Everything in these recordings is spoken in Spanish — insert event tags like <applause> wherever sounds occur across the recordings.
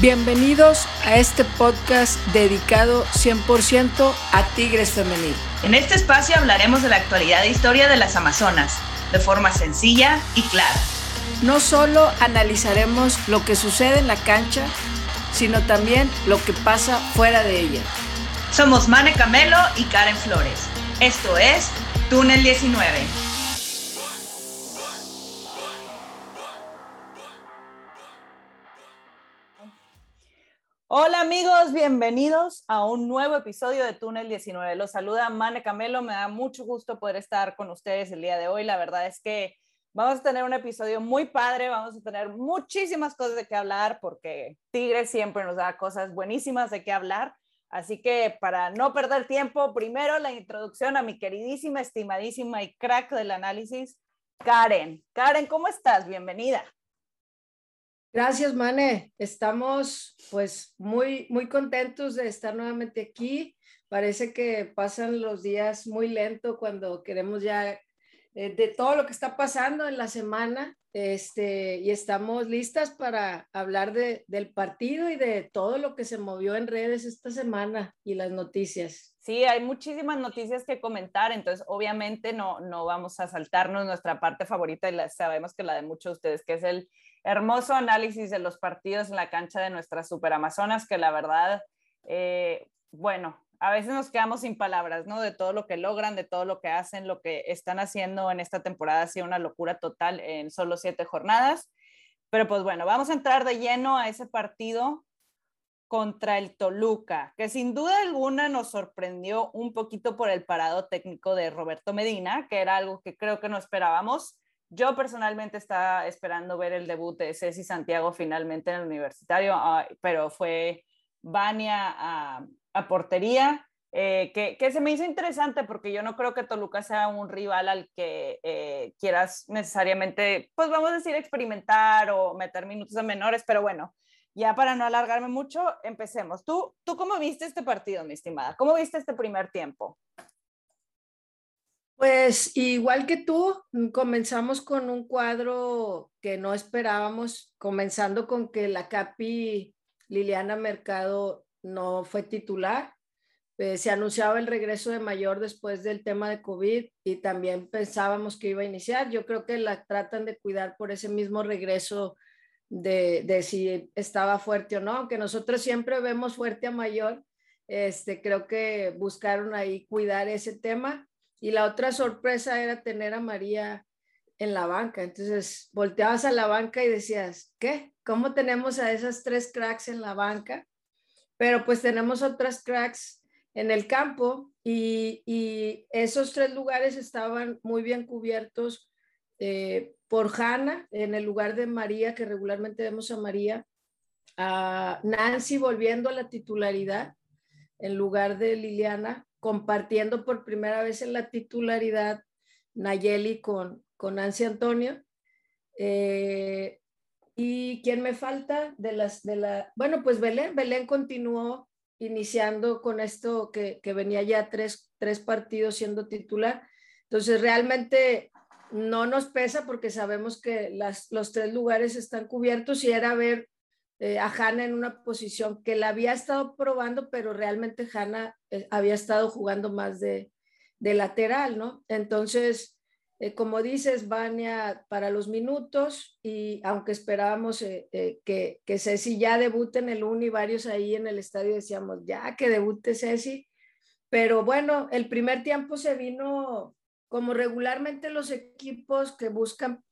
Bienvenidos a este podcast dedicado 100% a Tigres Femenil. En este espacio hablaremos de la actualidad e historia de las Amazonas, de forma sencilla y clara. No solo analizaremos lo que sucede en la cancha, sino también lo que pasa fuera de ella. Somos Mane Camelo y Karen Flores. Esto es Túnel 19. Bienvenidos a un nuevo episodio de Túnel 19. Los saluda Mane Camelo, me da mucho gusto poder estar con ustedes el día de hoy. La verdad es que vamos a tener un episodio muy padre, vamos a tener muchísimas cosas de qué hablar porque Tigres siempre nos da cosas buenísimas de qué hablar. Así que para no perder tiempo, primero la introducción a mi queridísima, estimadísima y crack del análisis, Karen. Karen, ¿cómo estás? Bienvenida. Gracias, Mane. Estamos pues muy, muy contentos de estar nuevamente aquí. Parece que pasan los días muy lento cuando queremos ya eh, de todo lo que está pasando en la semana este, y estamos listas para hablar de, del partido y de todo lo que se movió en redes esta semana y las noticias. Sí, hay muchísimas noticias que comentar, entonces obviamente no, no vamos a saltarnos nuestra parte favorita y la, sabemos que la de muchos de ustedes, que es el hermoso análisis de los partidos en la cancha de nuestras Amazonas, que la verdad, eh, bueno, a veces nos quedamos sin palabras, ¿no? De todo lo que logran, de todo lo que hacen, lo que están haciendo en esta temporada ha sido una locura total en solo siete jornadas. Pero pues bueno, vamos a entrar de lleno a ese partido contra el Toluca, que sin duda alguna nos sorprendió un poquito por el parado técnico de Roberto Medina, que era algo que creo que no esperábamos. Yo personalmente estaba esperando ver el debut de Ceci Santiago finalmente en el universitario, pero fue Vania a, portería, eh, que, se me hizo interesante porque yo no creo que Toluca sea un rival al que eh, quieras necesariamente, pues vamos a decir, experimentar o meter minutos de menores, pero bueno, ya para no alargarme mucho, empecemos. ¿Tú, ¿Tú cómo viste este partido, mi estimada? ¿Cómo viste este primer tiempo? Pues igual que tú, mm, comenzamos con un cuadro que no esperábamos, comenzando con que la Capi Liliana Mercado no fue titular. Eh, se anunciaba el regreso de Mayor después del tema de COVID y también pensábamos que iba a iniciar. Yo creo que la tratan de cuidar por ese mismo regreso de, si estaba fuerte o no, aunque nosotros siempre vemos fuerte a Mayor. Este, creo que buscaron ahí cuidar ese tema y la otra sorpresa era tener a María en la banca. Entonces, volteabas a la banca y decías, ¿qué? ¿Cómo tenemos a esas tres cracks en la banca? Pero pues tenemos otras cracks en el campo y, esos tres lugares estaban muy bien cubiertos eh, por Hanna en el lugar de María, que regularmente vemos a María, a Nancy volviendo a la titularidad en lugar de Liliana compartiendo por primera vez en la titularidad Nayeli con, con Nancy Antonio. Eh, ¿Y quién me falta? De las, de la, bueno, pues Belén. Belén continuó iniciando con esto que, que venía ya tres, tres partidos siendo titular. Entonces, realmente no nos pesa porque sabemos que las, los tres lugares están cubiertos y era ver eh, a Hanna en una posición que la había estado probando, pero realmente Hanna eh, había estado jugando más de, lateral, ¿no? Entonces, eh, como dices, Vania para los minutos y aunque esperábamos que, que Ceci ya debute en el Uni, varios ahí en el estadio decíamos, ya que debute Ceci, pero bueno, el primer tiempo se vino como regularmente los equipos que buscan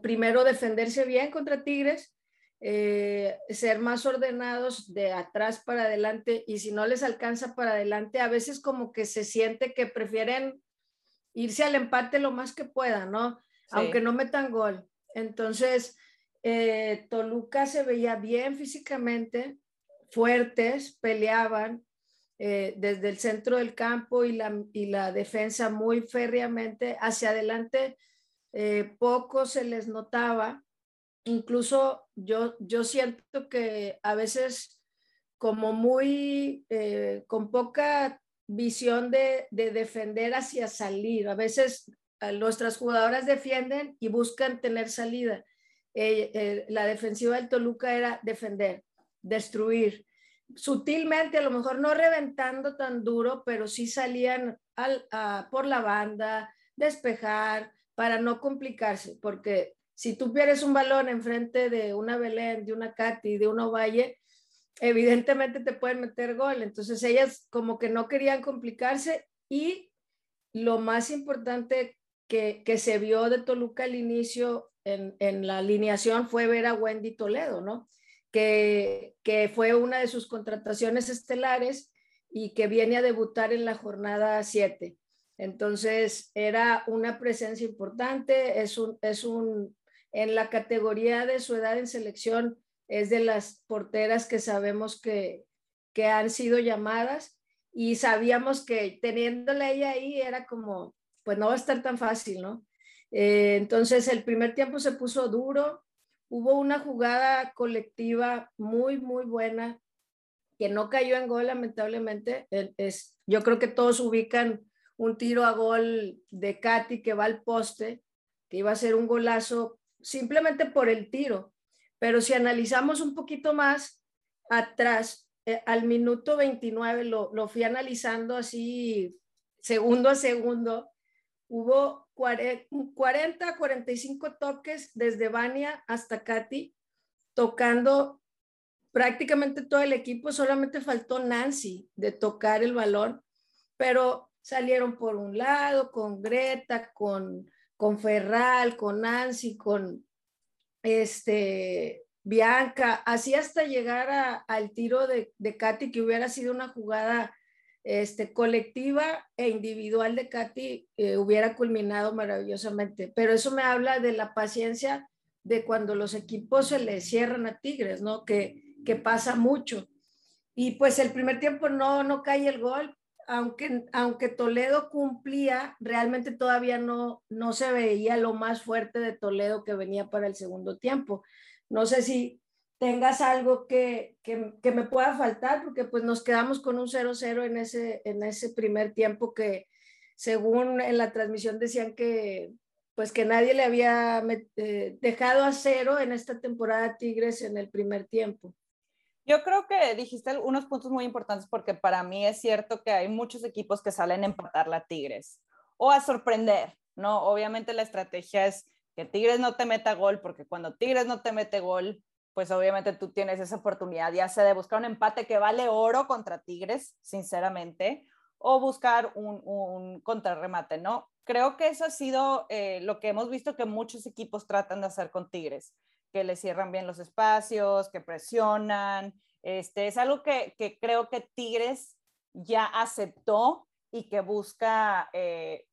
primero defenderse bien contra Tigres, eh, ser más ordenados de atrás para adelante y si no les alcanza para adelante, a veces como que se siente que prefieren irse al empate lo más que puedan, ¿no? Aunque no metan gol. Entonces, eh, Toluca se veía bien físicamente, fuertes, peleaban eh, desde el centro del campo y la, y la defensa muy férreamente hacia adelante. poco se les notaba incluso yo, yo siento que a veces como muy, eh, con poca visión de, defender hacia salir. A veces nuestras jugadoras defienden y buscan tener salida. Eh, eh, la defensiva del Toluca era defender. destruir. Sutilmente, a lo mejor no reventando tan duro, pero sí salían al, por la banda, despejar, para no complicarse, porque si tú pierdes un balón enfrente de una Belén, de una Katy, de una Valle, evidentemente te pueden meter gol. Entonces ellas como que no querían complicarse y lo más importante que, que se vio de Toluca al inicio en, en, la alineación fue ver a Wendy Toledo, ¿no? Que, que fue una de sus contrataciones estelares y que viene a debutar en la jornada 7. Entonces, era una presencia importante, es un, es un, en la categoría de su edad en selección, es de las porteras que sabemos que, que han sido llamadas y sabíamos que teniéndola ella ahí era como, pues no va a estar tan fácil, ¿no? Eh, entonces, el primer tiempo se puso duro, hubo una jugada colectiva muy, muy buena que no cayó en gol, lamentablemente. Es, yo creo que todos ubican un tiro a gol de Katy que va al poste, que iba a ser un golazo simplemente por el tiro. Pero si analizamos un poquito más atrás, eh, al minuto 29, lo, lo fui analizando así segundo a segundo, hubo 40, 45 toques desde Vania hasta Katy, tocando prácticamente todo el equipo, solamente faltó Nancy de tocar el balón, pero salieron por un lado con Greta, con, con Ferral, con Nancy, con este, Bianca, así hasta llegar al tiro de, de Katy, que hubiera sido una jugada este, colectiva e individual de Katy, eh, hubiera culminado maravillosamente. Pero eso me habla de la paciencia de cuando los equipos se le cierran a Tigres, ¿no? Que, que pasa mucho. Y pues el primer tiempo no, no cae el gol, aunque, aunque Toledo cumplía, realmente todavía no, no se veía lo más fuerte de Toledo que venía para el segundo tiempo. No sé si tengas algo que, que, que me pueda faltar, porque pues nos quedamos con un 0-0 en ese, en ese primer tiempo que según en la transmisión decían que pues que nadie le había eh, dejado a cero en esta temporada Tigres en el primer tiempo. Yo creo que dijiste unos puntos muy importantes porque para mí es cierto que hay muchos equipos que salen a empatar la Tigres o a sorprender, ¿no? Obviamente la estrategia es que Tigres no te meta gol porque cuando Tigres no te mete gol, pues obviamente tú tienes esa oportunidad ya sea de buscar un empate que vale oro contra Tigres, sinceramente, o buscar un, un contrarremate, ¿no? Creo que eso ha sido eh, lo que hemos visto que muchos equipos tratan de hacer con Tigres que le cierran bien los espacios, que presionan. Este, es algo que, que creo que Tigres ya aceptó y que busca eh,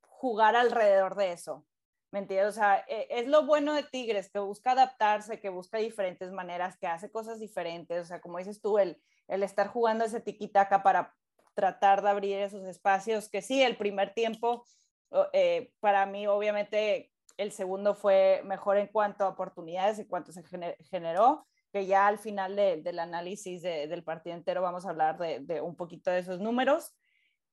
jugar alrededor de eso. ¿Me entiendes? O sea, e, es lo bueno de Tigres, que busca adaptarse, que busca diferentes maneras, que hace cosas diferentes. O sea, como dices tú, el, el estar jugando ese tiquitaca para tratar de abrir esos espacios, que sí, el primer tiempo, eh, para mí, obviamente, el segundo fue mejor en cuanto a oportunidades, en cuanto se generó, que ya al final del análisis del partido entero vamos a hablar de, un poquito de esos números,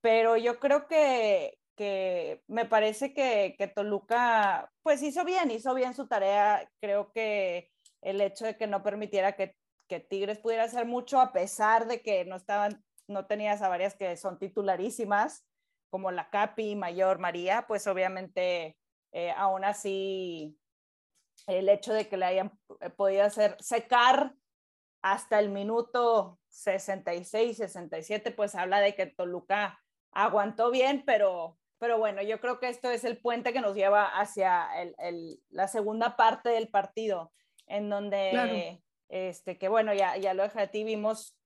pero yo creo que, que me parece que, que, Toluca pues hizo bien, hizo bien su tarea, creo que el hecho de que no permitiera que, que Tigres pudiera hacer mucho a pesar de que no estaban, no tenías a varias que son titularísimas, como la Capi, Mayor, María, pues obviamente eh, aún así el hecho de que le hayan eh, podido hacer secar hasta el minuto 66, 67, pues habla de que Toluca aguantó bien, pero, pero bueno, yo creo que esto es el puente que nos lleva hacia el, la segunda parte del partido, en donde, este, que bueno, ya, ya lo dejé a ti, vimos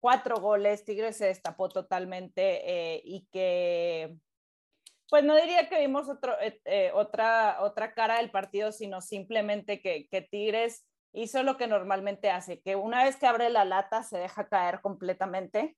cuatro goles, Tigres se destapó totalmente eh, y que pues no diría que vimos otro, eh, eh, otra, otra cara del partido, sino simplemente que, que, Tigres hizo lo que normalmente hace, que una vez que abre la lata se deja caer completamente,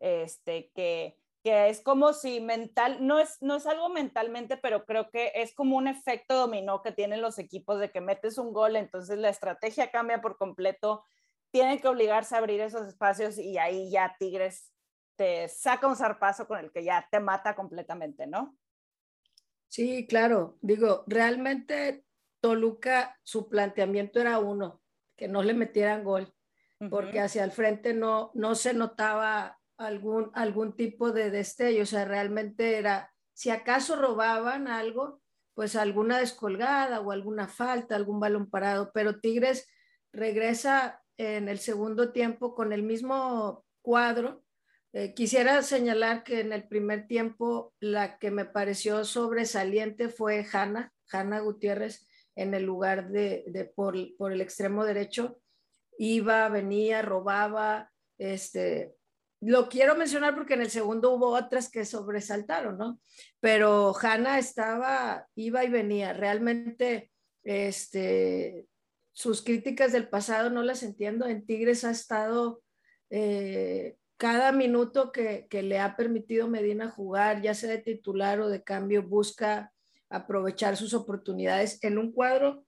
este, que, que es como si mental, no es, no es algo mentalmente, pero creo que es como un efecto dominó que tienen los equipos de que metes un gol, entonces la estrategia cambia por completo, tienen que obligarse a abrir esos espacios y ahí ya Tigres te saca un zarpazo con el que ya te mata completamente, ¿no? Sí, claro. Digo, realmente Toluca, su planteamiento era uno, que no le metieran gol. porque hacia el frente no, no se notaba algún, algún tipo de destello, o sea, realmente era, si acaso robaban algo, pues alguna descolgada o alguna falta, algún balón parado, pero Tigres regresa en el segundo tiempo con el mismo cuadro. Eh, quisiera señalar que en el primer tiempo la que me pareció sobresaliente fue Hanna, Hanna Gutiérrez, en el lugar de, por, por, el extremo derecho. Iba, venía, robaba. Este, lo quiero mencionar porque en el segundo hubo otras que sobresaltaron, ¿no? Pero Hanna estaba, iba y venía. Realmente, este, sus críticas del pasado no las entiendo. En Tigres ha estado eh, cada minuto que, que, le ha permitido Medina jugar, ya sea de titular o de cambio, busca aprovechar sus oportunidades en un cuadro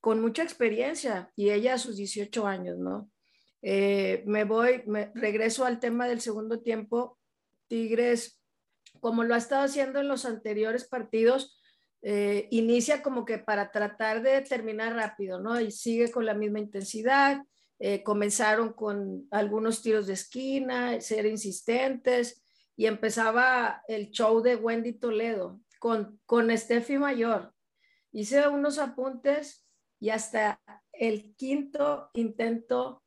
con mucha experiencia y ella a sus 18 años, ¿no? Eh, me voy, me regreso al tema del segundo tiempo. Tigres, como lo ha estado haciendo en los anteriores partidos, eh, inicia como que para tratar de terminar rápido, ¿no? Y sigue con la misma intensidad. Eh, comenzaron con algunos tiros de esquina, ser insistentes y empezaba el show de Wendy Toledo con, con Steffi Mayor. Hice unos apuntes y hasta el quinto intento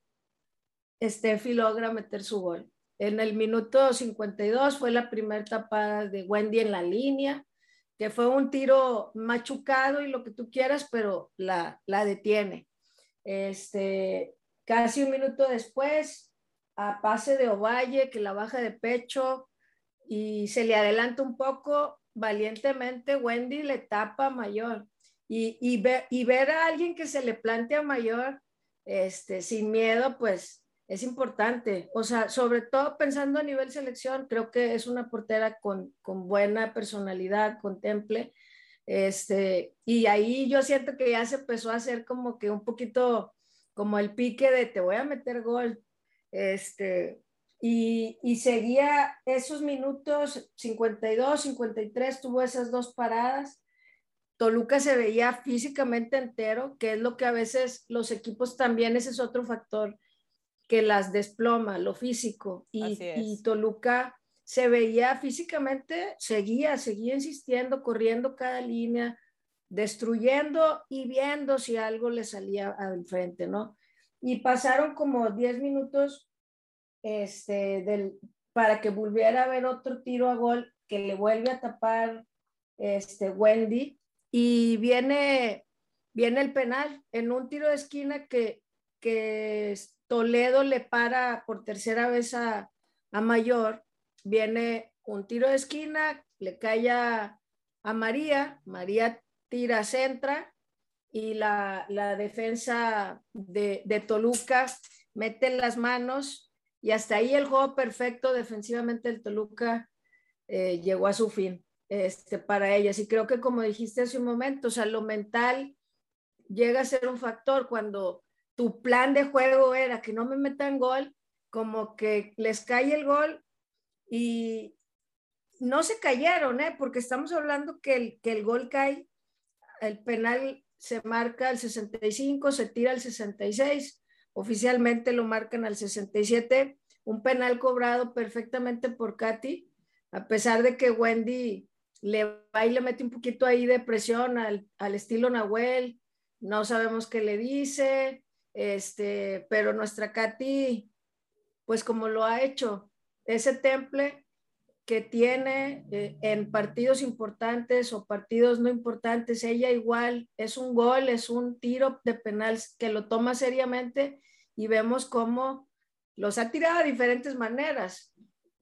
Steffi logra meter su gol. En el minuto 52 fue la primera tapada de Wendy en la línea que fue un tiro machucado y lo que tú quieras, pero la, la detiene. Este, casi un minuto después, a pase de Ovalle, que la baja de pecho y se le adelanta un poco, valientemente Wendy le tapa Mayor. Y, y, y ver a alguien que se le plantea Mayor este, sin miedo, pues es importante. O sea, sobre todo pensando a nivel selección, creo que es una portera con, con buena personalidad, contemple. Este, y ahí yo siento que ya se empezó a hacer como que un poquito como el pique de te voy a meter gol. Este, y, y seguía esos minutos 52, 53, tuvo esas dos paradas. Toluca se veía físicamente entero, que es lo que a veces los equipos también, ese es otro factor que las desploma, lo físico. Y, Toluca se veía físicamente, seguía, seguía insistiendo, corriendo cada línea, destruyendo y viendo si algo le salía al frente, ¿no? Y pasaron como 10 minutos este, del, para que volviera a haber otro tiro a gol que le vuelve a tapar este, Wendy y viene, viene el penal en un tiro de esquina que, que Toledo le para por tercera vez a, Mayor, viene un tiro de esquina, le cae a, María, María tira, centra y la, defensa de, Toluca mete las manos y hasta ahí el juego perfecto defensivamente del Toluca eh, llegó a su fin este, para ellas. Y creo que como dijiste hace un momento, o sea, lo mental llega a ser un factor cuando tu plan de juego era que no me metan gol, como que les cae el gol y no se cayeron, ¿eh? porque estamos hablando que el, que el gol cae, el penal se marca al 65, se tira al 66, oficialmente lo marcan al 67, un penal cobrado perfectamente por Katy, a pesar de que Wendy le va y le mete un poquito ahí de presión al, al estilo Nahuel, no sabemos qué le dice, este, pero nuestra Katy, pues como lo ha hecho, ese temple que tiene eh, en partidos importantes o partidos no importantes, ella igual es un gol, es un tiro de penal que lo toma seriamente y vemos cómo los ha tirado de diferentes maneras,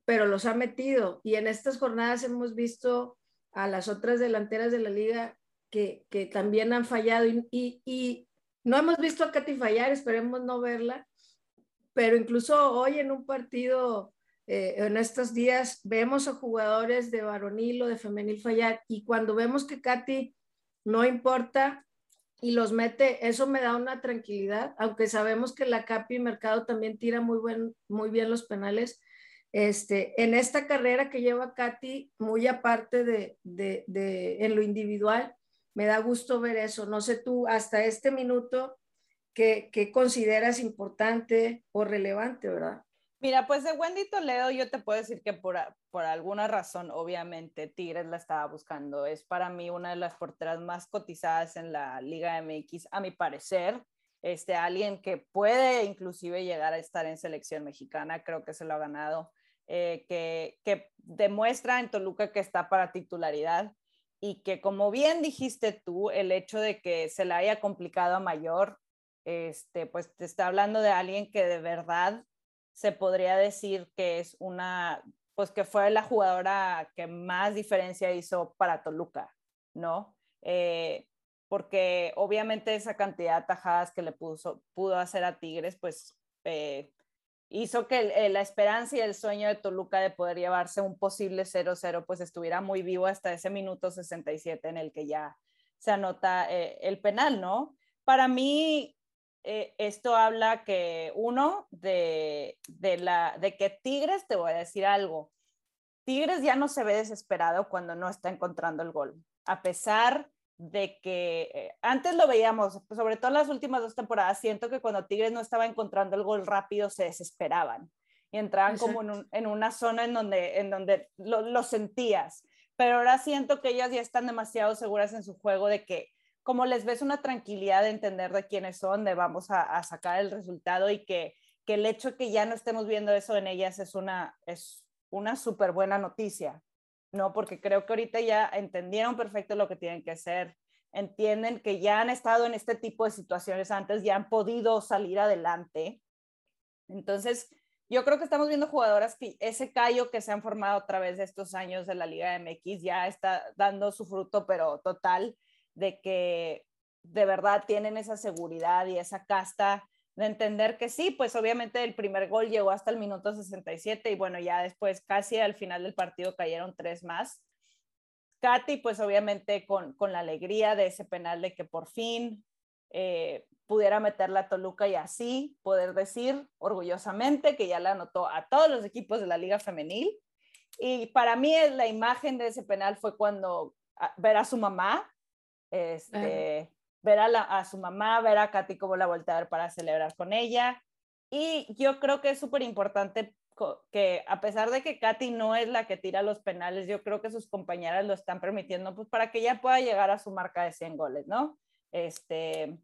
pero los ha metido. Y en estas jornadas hemos visto a las otras delanteras de la liga que, que también han fallado y, y, no hemos visto a Katy fallar, esperemos no verla, pero incluso hoy en un partido, eh, en estos días, vemos a jugadores de varonil o de femenil fallar y cuando vemos que Katy no importa y los mete, eso me da una tranquilidad, aunque sabemos que la Capi Mercado también tira muy, buen, muy bien los penales. Este, en esta carrera que lleva Katy, muy aparte de, de, de en lo individual, me da gusto ver eso. No sé tú, hasta este minuto, ¿qué, qué consideras importante o relevante, verdad? Mira, pues de Wendy Toledo yo te puedo decir que por, por alguna razón, obviamente, Tigres la estaba buscando. Es para mí una de las porteras más cotizadas en la Liga MX, a mi parecer. Este, alguien que puede inclusive llegar a estar en selección mexicana, creo que se lo ha ganado, eh, que, que demuestra en Toluca que está para titularidad y que como bien dijiste tú, el hecho de que se le haya complicado a Mayor, este, pues te está hablando de alguien que de verdad se podría decir que es una, pues que fue la jugadora que más diferencia hizo para Toluca, ¿no? Eh, porque obviamente esa cantidad de tajadas que le puso, pudo hacer a Tigres, pues eh, hizo que la esperanza y el sueño de Toluca de poder llevarse un posible 0-0, pues estuviera muy vivo hasta ese minuto 67 en el que ya se anota eh, el penal, ¿no? Para mí, eh, esto habla que uno de, la, de que Tigres, te voy a decir algo, Tigres ya no se ve desesperado cuando no está encontrando el gol, a pesar de que eh, antes lo veíamos, sobre todo en las últimas dos temporadas, siento que cuando Tigres no estaba encontrando el gol rápido se desesperaban y entraban como en, una zona en donde, en donde lo, lo sentías, pero ahora siento que ellas ya están demasiado seguras en su juego de que como les ves una tranquilidad de entender de quiénes son, de vamos a, sacar el resultado y que, que, el hecho que ya no estemos viendo eso en ellas es una, es una súper buena noticia, ¿no? Porque creo que ahorita ya entendieron perfecto lo que tienen que hacer, entienden que ya han estado en este tipo de situaciones antes, ya han podido salir adelante. Entonces, yo creo que estamos viendo jugadoras que ese callo que se han formado a través de estos años de la Liga MX ya está dando su fruto, pero total de que de verdad tienen esa seguridad y esa casta de entender que sí, pues obviamente el primer gol llegó hasta el minuto 67 y bueno, ya después casi al final del partido cayeron tres más. Katy, pues obviamente con, la alegría de ese penal de que por fin eh, pudiera meter la Toluca y así poder decir orgullosamente que ya la anotó a todos los equipos de la liga femenil. Y para mí la imagen de ese penal fue cuando ver a su mamá este, ver a, su mamá, ver a Katy cómo la voltea para celebrar con ella. Y yo creo que es súper importante que a pesar de que Katy no es la que tira los penales, yo creo que sus compañeras lo están permitiendo pues para que ella pueda llegar a su marca de 100 goles, ¿no? Este,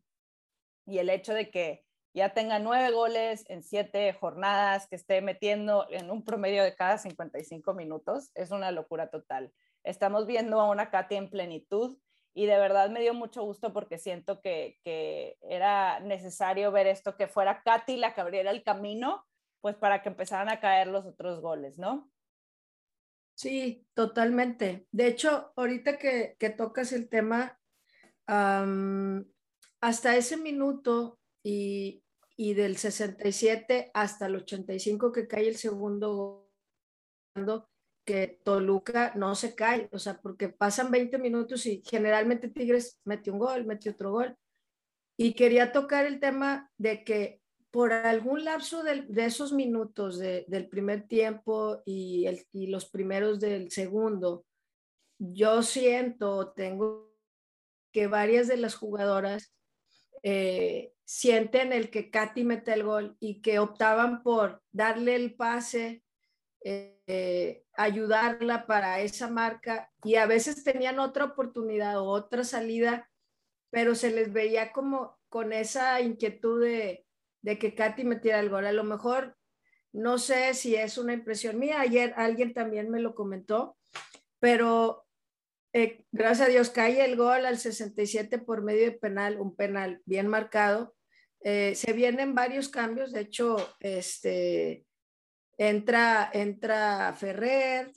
y el hecho de que ya tenga nueve goles en siete jornadas, que esté metiendo en un promedio de cada 55 minutos, es una locura total. Estamos viendo a una Katy en plenitud y de verdad me dio mucho gusto porque siento que, era necesario ver esto, que fuera Katy la que abriera el camino, pues para que empezaran a caer los otros goles, ¿no? Sí, totalmente. De hecho, ahorita que, tocas el tema, hasta ese minuto y, y, del 67 hasta el 85 que cae el segundo que Toluca no se cae, o sea, porque pasan 20 minutos y generalmente Tigres metió un gol, metió otro gol. Y quería tocar el tema de que por algún lapso de, esos minutos del primer tiempo y, el, y los primeros del segundo, yo siento, tengo que varias de las jugadoras eh, sienten el que Katy mete el gol y que optaban por darle el pase eh, ayudarla para esa marca y a veces tenían otra oportunidad o otra salida, pero se les veía como con esa inquietud de, que Katy metiera el gol. A lo mejor, no sé si es una impresión mía, ayer alguien también me lo comentó, pero eh, gracias a Dios cae el gol al 67 por medio de penal, un penal bien marcado. Eh, se vienen varios cambios, de hecho, este, Entra, entra Ferrer,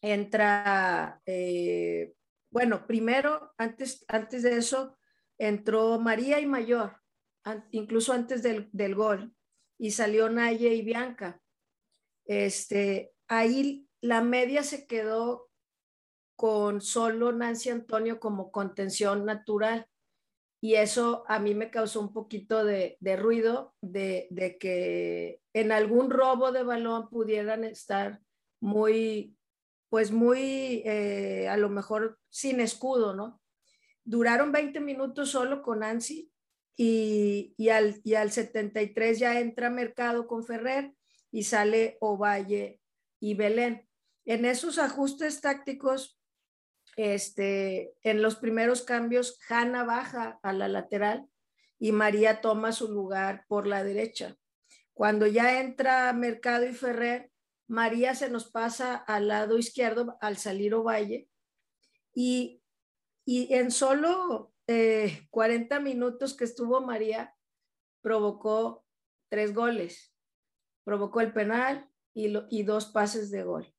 entra, eh, bueno, primero, antes, antes de eso, entró María y Mayor, incluso antes del, del gol, y salió Naye y Bianca. Este, ahí la media se quedó con solo Nancy Antonio como contención natural y eso a mí me causó un poquito de, ruido de, que en algún robo de balón pudieran estar muy, pues muy, eh, a lo mejor sin escudo, ¿no? Duraron 20 minutos solo con Nancy y, y, al, y al 73 ya entra Mercado con Ferrer y sale Ovalle y Belén. En esos ajustes tácticos, este, en los primeros cambios, Hanna baja a la lateral y María toma su lugar por la derecha. Cuando ya entra Mercado y Ferrer, María se nos pasa al lado izquierdo al salir Ovalle y, y en solo 40 eh, minutos que estuvo María, provocó tres goles. Provocó el penal y, y dos pases de gol.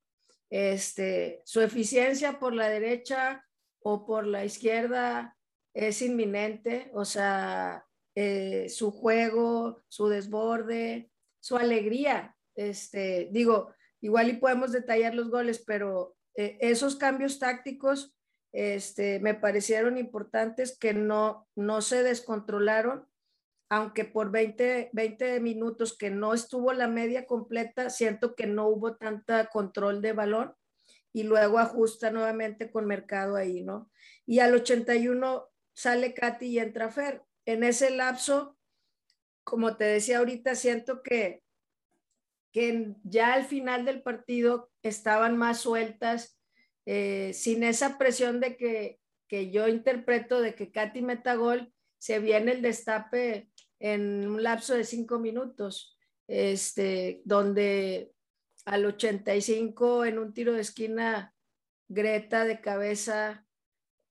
Este, su eficiencia por la derecha o por la izquierda es inminente, o sea, eh, su juego, su desborde, su alegría. Este, digo, igual y podemos detallar los goles, pero eh, esos cambios tácticos este, me parecieron importantes que no, no se descontrolaron, aunque por 20, 20 minutos que no estuvo la media completa, siento que no hubo tanta control de balón y luego ajusta nuevamente con Mercado ahí, ¿no? Y al 81 sale Katy y entra Fer en ese lapso, como te decía ahorita, siento que, que ya al final del partido estaban más sueltas, eh, sin esa presión de que, que yo interpreto de que Katy meta gol, se viene el destape en un lapso de cinco minutos, este, donde al 85 en un tiro de esquina, Greta de cabeza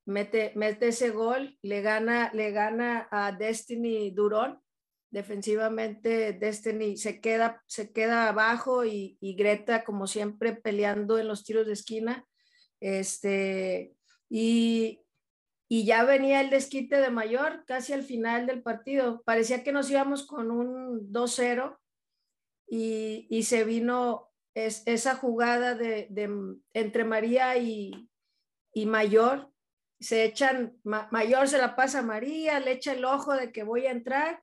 mete, mete ese gol, le gana, le gana a Destiny Durón. Defensivamente, Destiny se queda, se queda abajo y, Greta, como siempre, peleando en los tiros de esquina. Este, y, y ya venía el desquite de mayor casi al final del partido. Parecía que nos íbamos con un 2-0 y, y, se vino es, esa jugada de, entre María y, y Mayor se echan, mayor se la pasa a María, le echa el ojo de que voy a entrar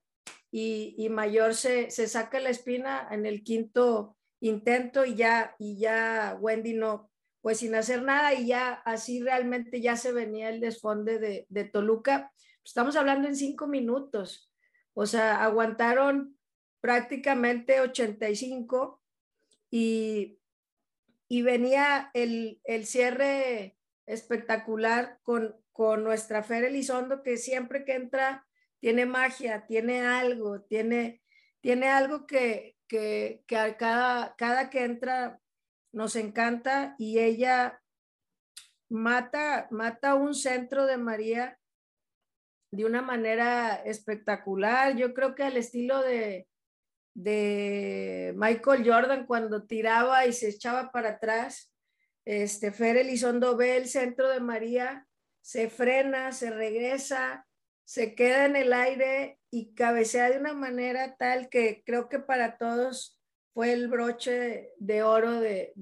y, mayor se, saca la espina en el quinto intento y ya, y ya Wendy no, pues sin hacer nada y ya así realmente ya se venía el desfonde de, de Toluca. Estamos hablando en cinco minutos, o sea, aguantaron prácticamente 85 y, y venía el, el cierre espectacular con, con nuestra Fer Elizondo, que siempre que entra tiene magia, tiene algo, tiene, tiene algo que, que, que cada, cada que entra nos encanta y ella mata, mata un centro de María de una manera espectacular. Yo creo que al estilo de, de Michael Jordan cuando tiraba y se echaba para atrás, este, Fer Elizondo ve el centro de María, se frena, se regresa, se queda en el aire y cabecea de una manera tal que creo que para todos fue el broche de oro de,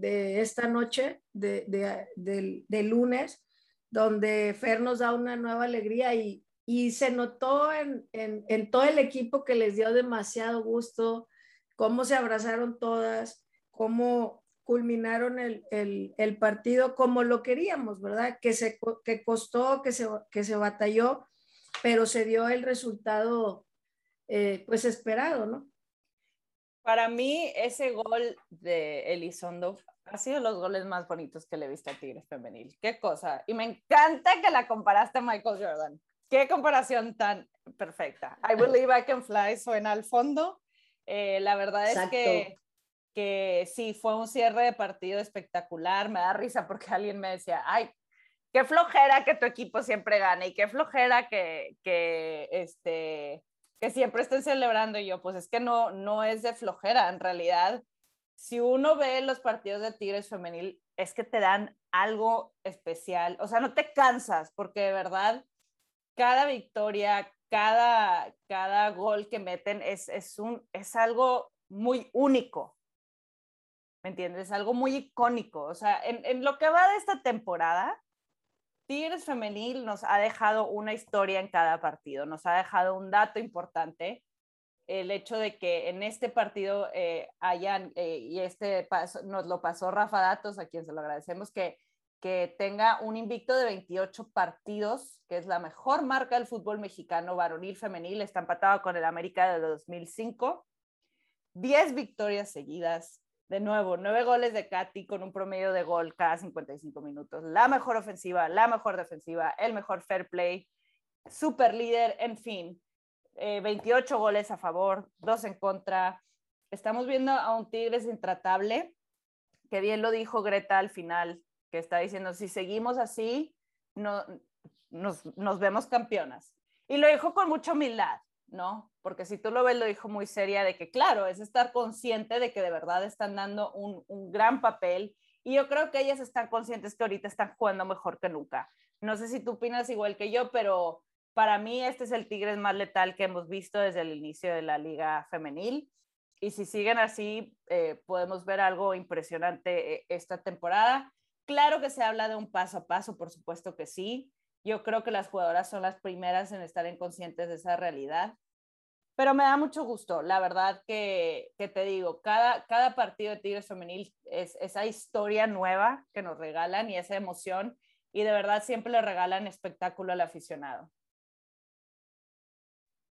esta noche, de, lunes, donde Fer nos da una nueva alegría y, se notó en, en, todo el equipo que les dio demasiado gusto, cómo se abrazaron todas, cómo, culminaron el, el, partido como lo queríamos, ¿verdad? Que, se, que costó, que se, que se batalló, pero se dio el resultado eh, pues esperado, ¿no? Para mí ese gol de Elizondo ha sido los goles más bonitos que le he visto a Tigres femenil. Qué cosa. Y me encanta que la comparaste a Michael Jordan. Qué comparación tan perfecta. I believe I can fly suena al fondo. Eh, la verdad es que que sí, fue un cierre de partido espectacular. Me da risa porque alguien me decía, ay, qué flojera que tu equipo siempre gane y qué flojera que, que, este, que siempre estén celebrando. Y yo, pues es que no, no es de flojera. En realidad, si uno ve los partidos de Tigres femenil, es que te dan algo especial. O sea, no te cansas porque de verdad, cada victoria, cada, cada gol que meten es, es, un, es algo muy único. ¿me entiendes? Algo muy icónico. O sea, en, lo que va de esta temporada, Tigres Femenil nos ha dejado una historia en cada partido, nos ha dejado un dato importante. El hecho de que en este partido eh, hayan, eh, y este paso, nos lo pasó Rafa Datos, a quien se lo agradecemos, que que tenga un invicto de 28 partidos, que es la mejor marca del fútbol mexicano varonil femenil, está empatado con el América de 2005. 10 victorias seguidas, de nuevo, 9 goles de Katy con un promedio de gol cada 55 minutos, la mejor ofensiva, la mejor defensiva, el mejor fair play, super líder, en fin, 28 eh, goles a favor, 2 en contra. Estamos viendo a un Tigres intratable, que bien lo dijo Greta al final, que está diciendo, si seguimos así, no, nos, nos vemos campeonas. Y lo dijo con mucha humildad, ¿no? Porque si tú lo ves, lo dijo muy seria de que, claro, es estar consciente de que de verdad están dando un, un gran papel. Y yo creo que ellas están conscientes que ahorita están jugando mejor que nunca. No sé si tú opinas igual que yo, pero para mí este es el Tigres más letal que hemos visto desde el inicio de la liga femenil. Y si siguen así, eh, podemos ver algo impresionante eh, esta temporada. Claro que se habla de un paso a paso, por supuesto que sí. Yo creo que las jugadoras son las primeras en estar en conscientes de esa realidad. Pero me da mucho gusto, la verdad que, que te digo, cada, cada partido de Tigres Femenil es esa historia nueva que nos regalan y esa emoción y de verdad siempre le regalan espectáculo al aficionado.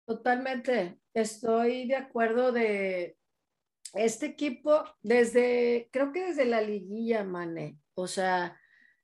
Totalmente, estoy de acuerdo de este equipo desde, creo que desde la liguilla, Mane, o sea,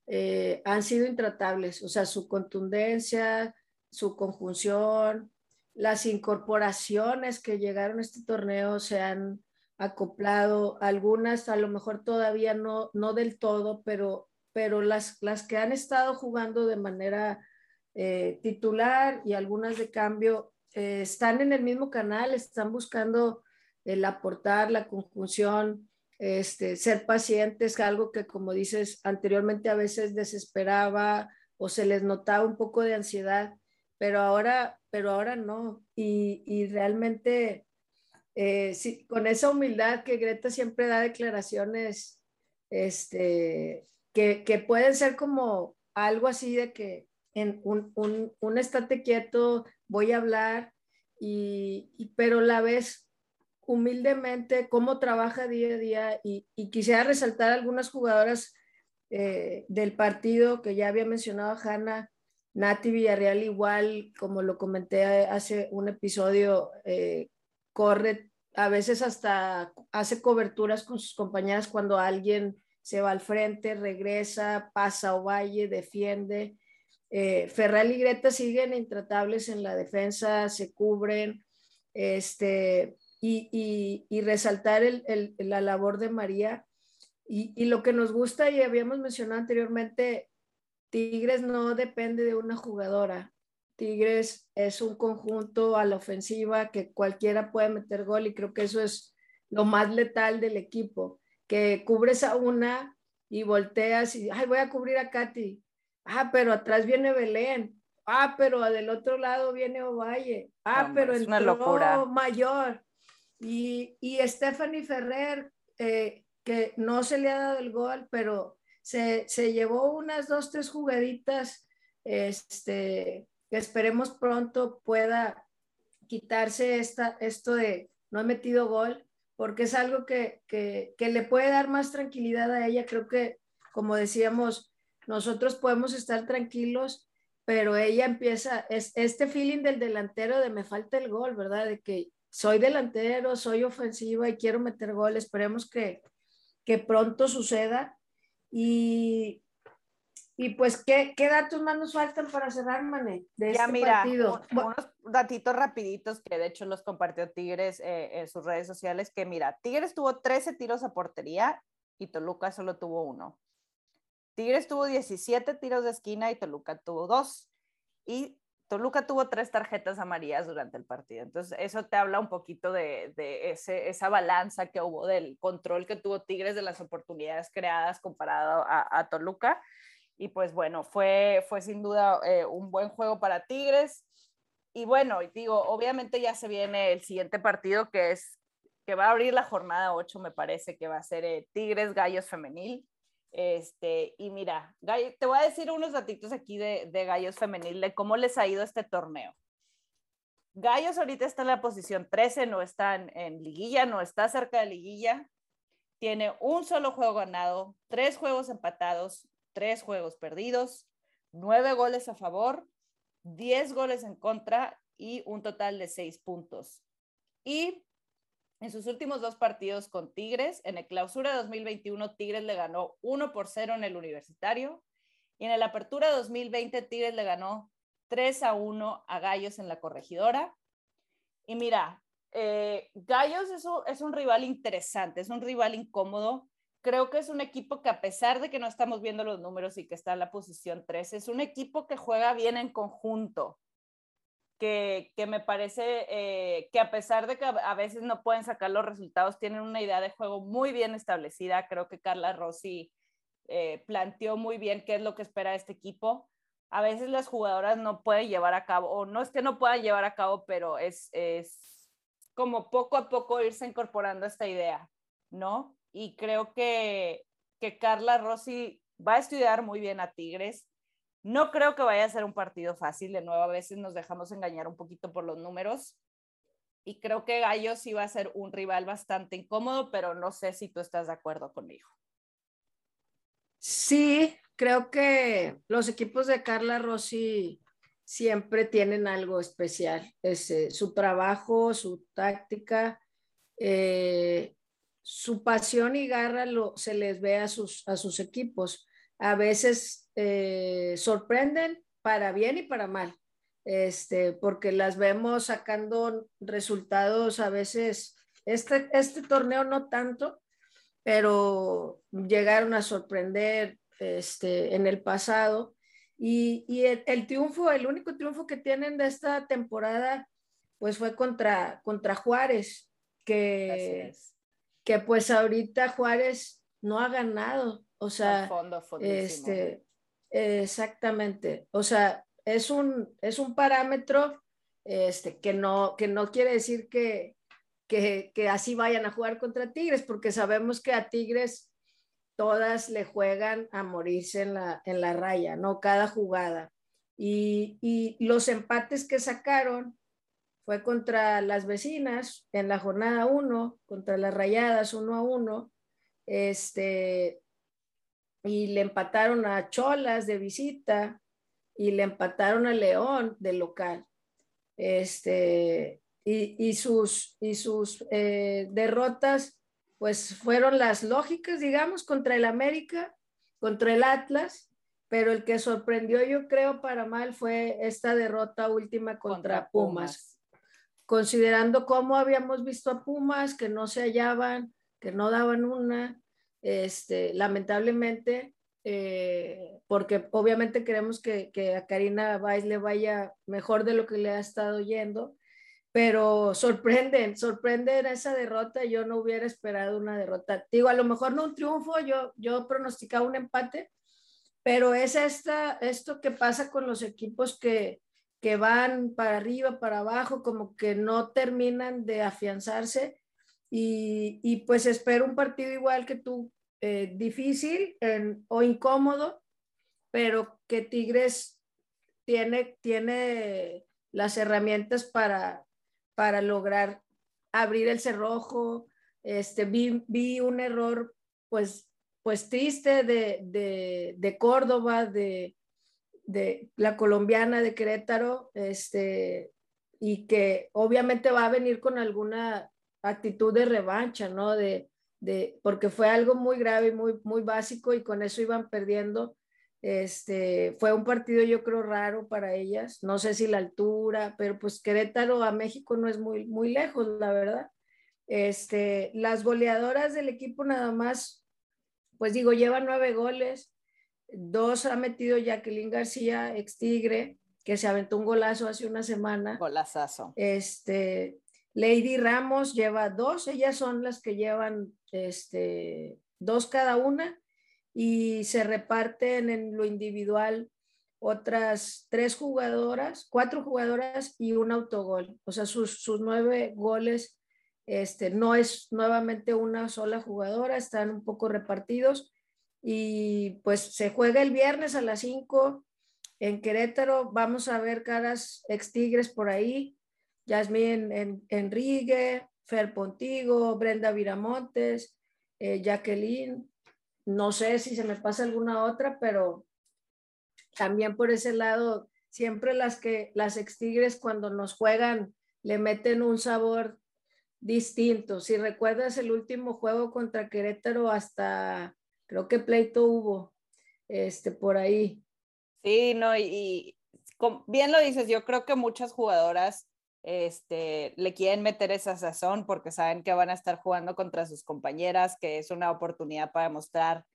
eh, han sido intratables, o sea, su contundencia, su conjunción, las incorporaciones que llegaron a este torneo se han acoplado, algunas a lo mejor todavía no, no del todo, pero, pero las, las que han estado jugando de manera eh, titular y algunas de cambio eh, están en el mismo canal, están buscando el aportar, la conjunción, este, ser pacientes, algo que como dices anteriormente a veces desesperaba o se les notaba un poco de ansiedad, pero ahora, pero ahora no. Y, realmente eh, con esa humildad que Greta siempre da declaraciones este, que, que pueden ser como algo así de que en un, un, un quieto, voy a hablar, y, pero la ves humildemente cómo trabaja día a día y, quisiera resaltar algunas jugadoras eh, del partido que ya había mencionado Hanna, Nati Villarreal igual, como lo comenté hace un episodio, eh, corre, a veces hasta hace coberturas con sus compañeras cuando alguien se va al frente, regresa, pasa o valle, defiende. Eh, Ferral y Greta siguen intratables en la defensa, se cubren, este, y, resaltar la labor de María. Y, lo que nos gusta, y habíamos mencionado anteriormente, Tigres no depende de una jugadora. Tigres es un conjunto a la ofensiva que cualquiera puede meter gol y creo que eso es lo más letal del equipo, que cubres a una y volteas y, ay, voy a cubrir a Katy, Ah, pero atrás viene Belén. Ah, pero del otro lado viene Ovalle. Ah, pero es una locura. mayor. Y, y Stephanie Ferrer, eh, que no se le ha dado el gol, pero se, se llevó unas dos, tres jugaditas, este, esperemos pronto pueda quitarse esta, esto de no he metido gol, porque es algo que, que, que le puede dar más tranquilidad a ella. Creo que, como decíamos, nosotros podemos estar tranquilos, pero ella empieza, es este feeling del delantero de me falta el gol, ¿verdad? De que soy delantero, soy ofensiva y quiero meter gol, esperemos que, que pronto suceda. Y, y pues, ¿qué, ¿qué, datos más nos faltan para cerrar, Mané, de ya, este mira, partido? unos datitos rapiditos que de hecho los compartió Tigres eh, en sus redes sociales, que mira, Tigres tuvo 13 tiros a portería y Toluca solo tuvo uno. Tigres tuvo 17 tiros de esquina y Toluca tuvo dos. Y Toluca tuvo tres tarjetas amarillas durante el partido. Entonces, eso te habla un poquito de, esa balanza que hubo del control que tuvo Tigres de las oportunidades creadas comparado a, Toluca. Y pues bueno, fue, fue sin duda eh, un buen juego para Tigres. Y bueno, digo, obviamente ya se viene el siguiente partido que es que va a abrir la jornada 8, me parece que va a ser eh, Tigres Gallos Femenil. Este, y mira, te voy a decir unos datitos aquí de, de Gallos Femenil, de cómo les ha ido este torneo. Gallos ahorita está en la posición 13, no está en, liguilla, no está cerca de liguilla. Tiene un solo juego ganado, tres juegos empatados, tres juegos perdidos, nueve goles a favor, diez goles en contra y un total de seis puntos. Y en sus últimos dos partidos con Tigres, en el clausura 2021, Tigres le ganó 1 por 0 en el universitario y en el apertura 2020, Tigres le ganó 3 a 1 a Gallos en la corregidora. Y mira, eh, Gallos es un, es un rival interesante, es un rival incómodo. Creo que es un equipo que a pesar de que no estamos viendo los números y que está en la posición 3, es un equipo que juega bien en conjunto que, me parece eh, que a pesar de que a, veces no pueden sacar los resultados, tienen una idea de juego muy bien establecida. Creo que Carla Rossi eh, planteó muy bien qué es lo que espera este equipo. A veces las jugadoras no pueden llevar a cabo, o no es que no puedan llevar a cabo, pero es, es como poco a poco irse incorporando esta idea, ¿no? Y creo que, que Carla Rossi va a estudiar muy bien a Tigres no creo que vaya a ser un partido fácil, de nuevo a veces nos dejamos engañar un poquito por los números y creo que Gallos sí va a ser un rival bastante incómodo, pero no sé si tú estás de acuerdo conmigo. Sí, creo que los equipos de Carla Rossi siempre tienen algo especial. Es, su trabajo, su táctica, eh, su pasión y garra lo, se les ve a sus, a sus equipos. A veces eh, sorprenden para bien y para mal, este, porque las vemos sacando resultados a veces, este, este torneo no tanto, pero llegaron a sorprender este, en el pasado. Y, y el, triunfo, el único triunfo que tienen de esta temporada, pues fue contra, contra Juárez, que, que pues ahorita Juárez no ha ganado. O sea, este, Exactamente. O sea, es un, es un parámetro este, que, no, que no quiere decir que, que, que, así vayan a jugar contra Tigres, porque sabemos que a Tigres todas le juegan a morirse en la, en la raya, ¿no? Cada jugada. Y, y los empates que sacaron fue contra las vecinas en la jornada 1, contra las rayadas 1 a 1. Este, y le empataron a Cholas de visita y le empataron a León de local. Este, y, sus, y sus eh, derrotas pues fueron las lógicas, digamos, contra el América, contra el Atlas, pero el que sorprendió yo creo para mal fue esta derrota última contra, Pumas. considerando cómo habíamos visto a Pumas, que no se hallaban, que no daban una, este, lamentablemente, eh, porque obviamente queremos que, a Karina Weiss le vaya mejor de lo que le ha estado yendo, pero sorprenden, sorprenden esa derrota. Yo no hubiera esperado una derrota. Digo, a lo mejor no un triunfo, yo, yo pronosticaba un empate, pero es esta, esto que pasa con los equipos que, que van para arriba, para abajo, como que no terminan de afianzarse. Y, y, pues espero un partido igual que tú eh, difícil o incómodo, pero que Tigres tiene, tiene las herramientas para, para lograr abrir el cerrojo. Este, vi, vi un error pues, pues triste de, de, de Córdoba, de, de la colombiana de Querétaro, este, y que obviamente va a venir con alguna actitud de revancha, ¿no? De, porque fue algo muy grave, muy, muy básico y con eso iban perdiendo. Este, fue un partido yo creo raro para ellas, no sé si la altura, pero pues Querétaro a México no es muy, muy lejos, la verdad. Este, las goleadoras del equipo nada más, pues digo, llevan nueve goles, dos ha metido Jacqueline García, ex Tigre, que se aventó un golazo hace una semana. Golazazo. Este, Lady Ramos lleva dos, ellas son las que llevan este, dos cada una y se reparten en lo individual otras tres jugadoras, cuatro jugadoras y un autogol. O sea, sus, nueve goles este, no es nuevamente una sola jugadora, están un poco repartidos y pues se juega el viernes a las cinco en Querétaro. Vamos a ver caras ex Tigres por ahí. Yasmín Enrique, Fer Pontigo, Brenda Viramontes, eh, Jacqueline, no sé si se me pasa alguna otra, pero también por ese lado, siempre las que las ex Tigres cuando nos juegan le meten un sabor distinto. Si recuerdas el último juego contra Querétaro, hasta creo que pleito hubo este, por ahí. Sí, no, y, bien lo dices, yo creo que muchas jugadoras este, le quieren meter esa sazón porque saben que van a estar jugando contra sus compañeras, que es una oportunidad para demostrar,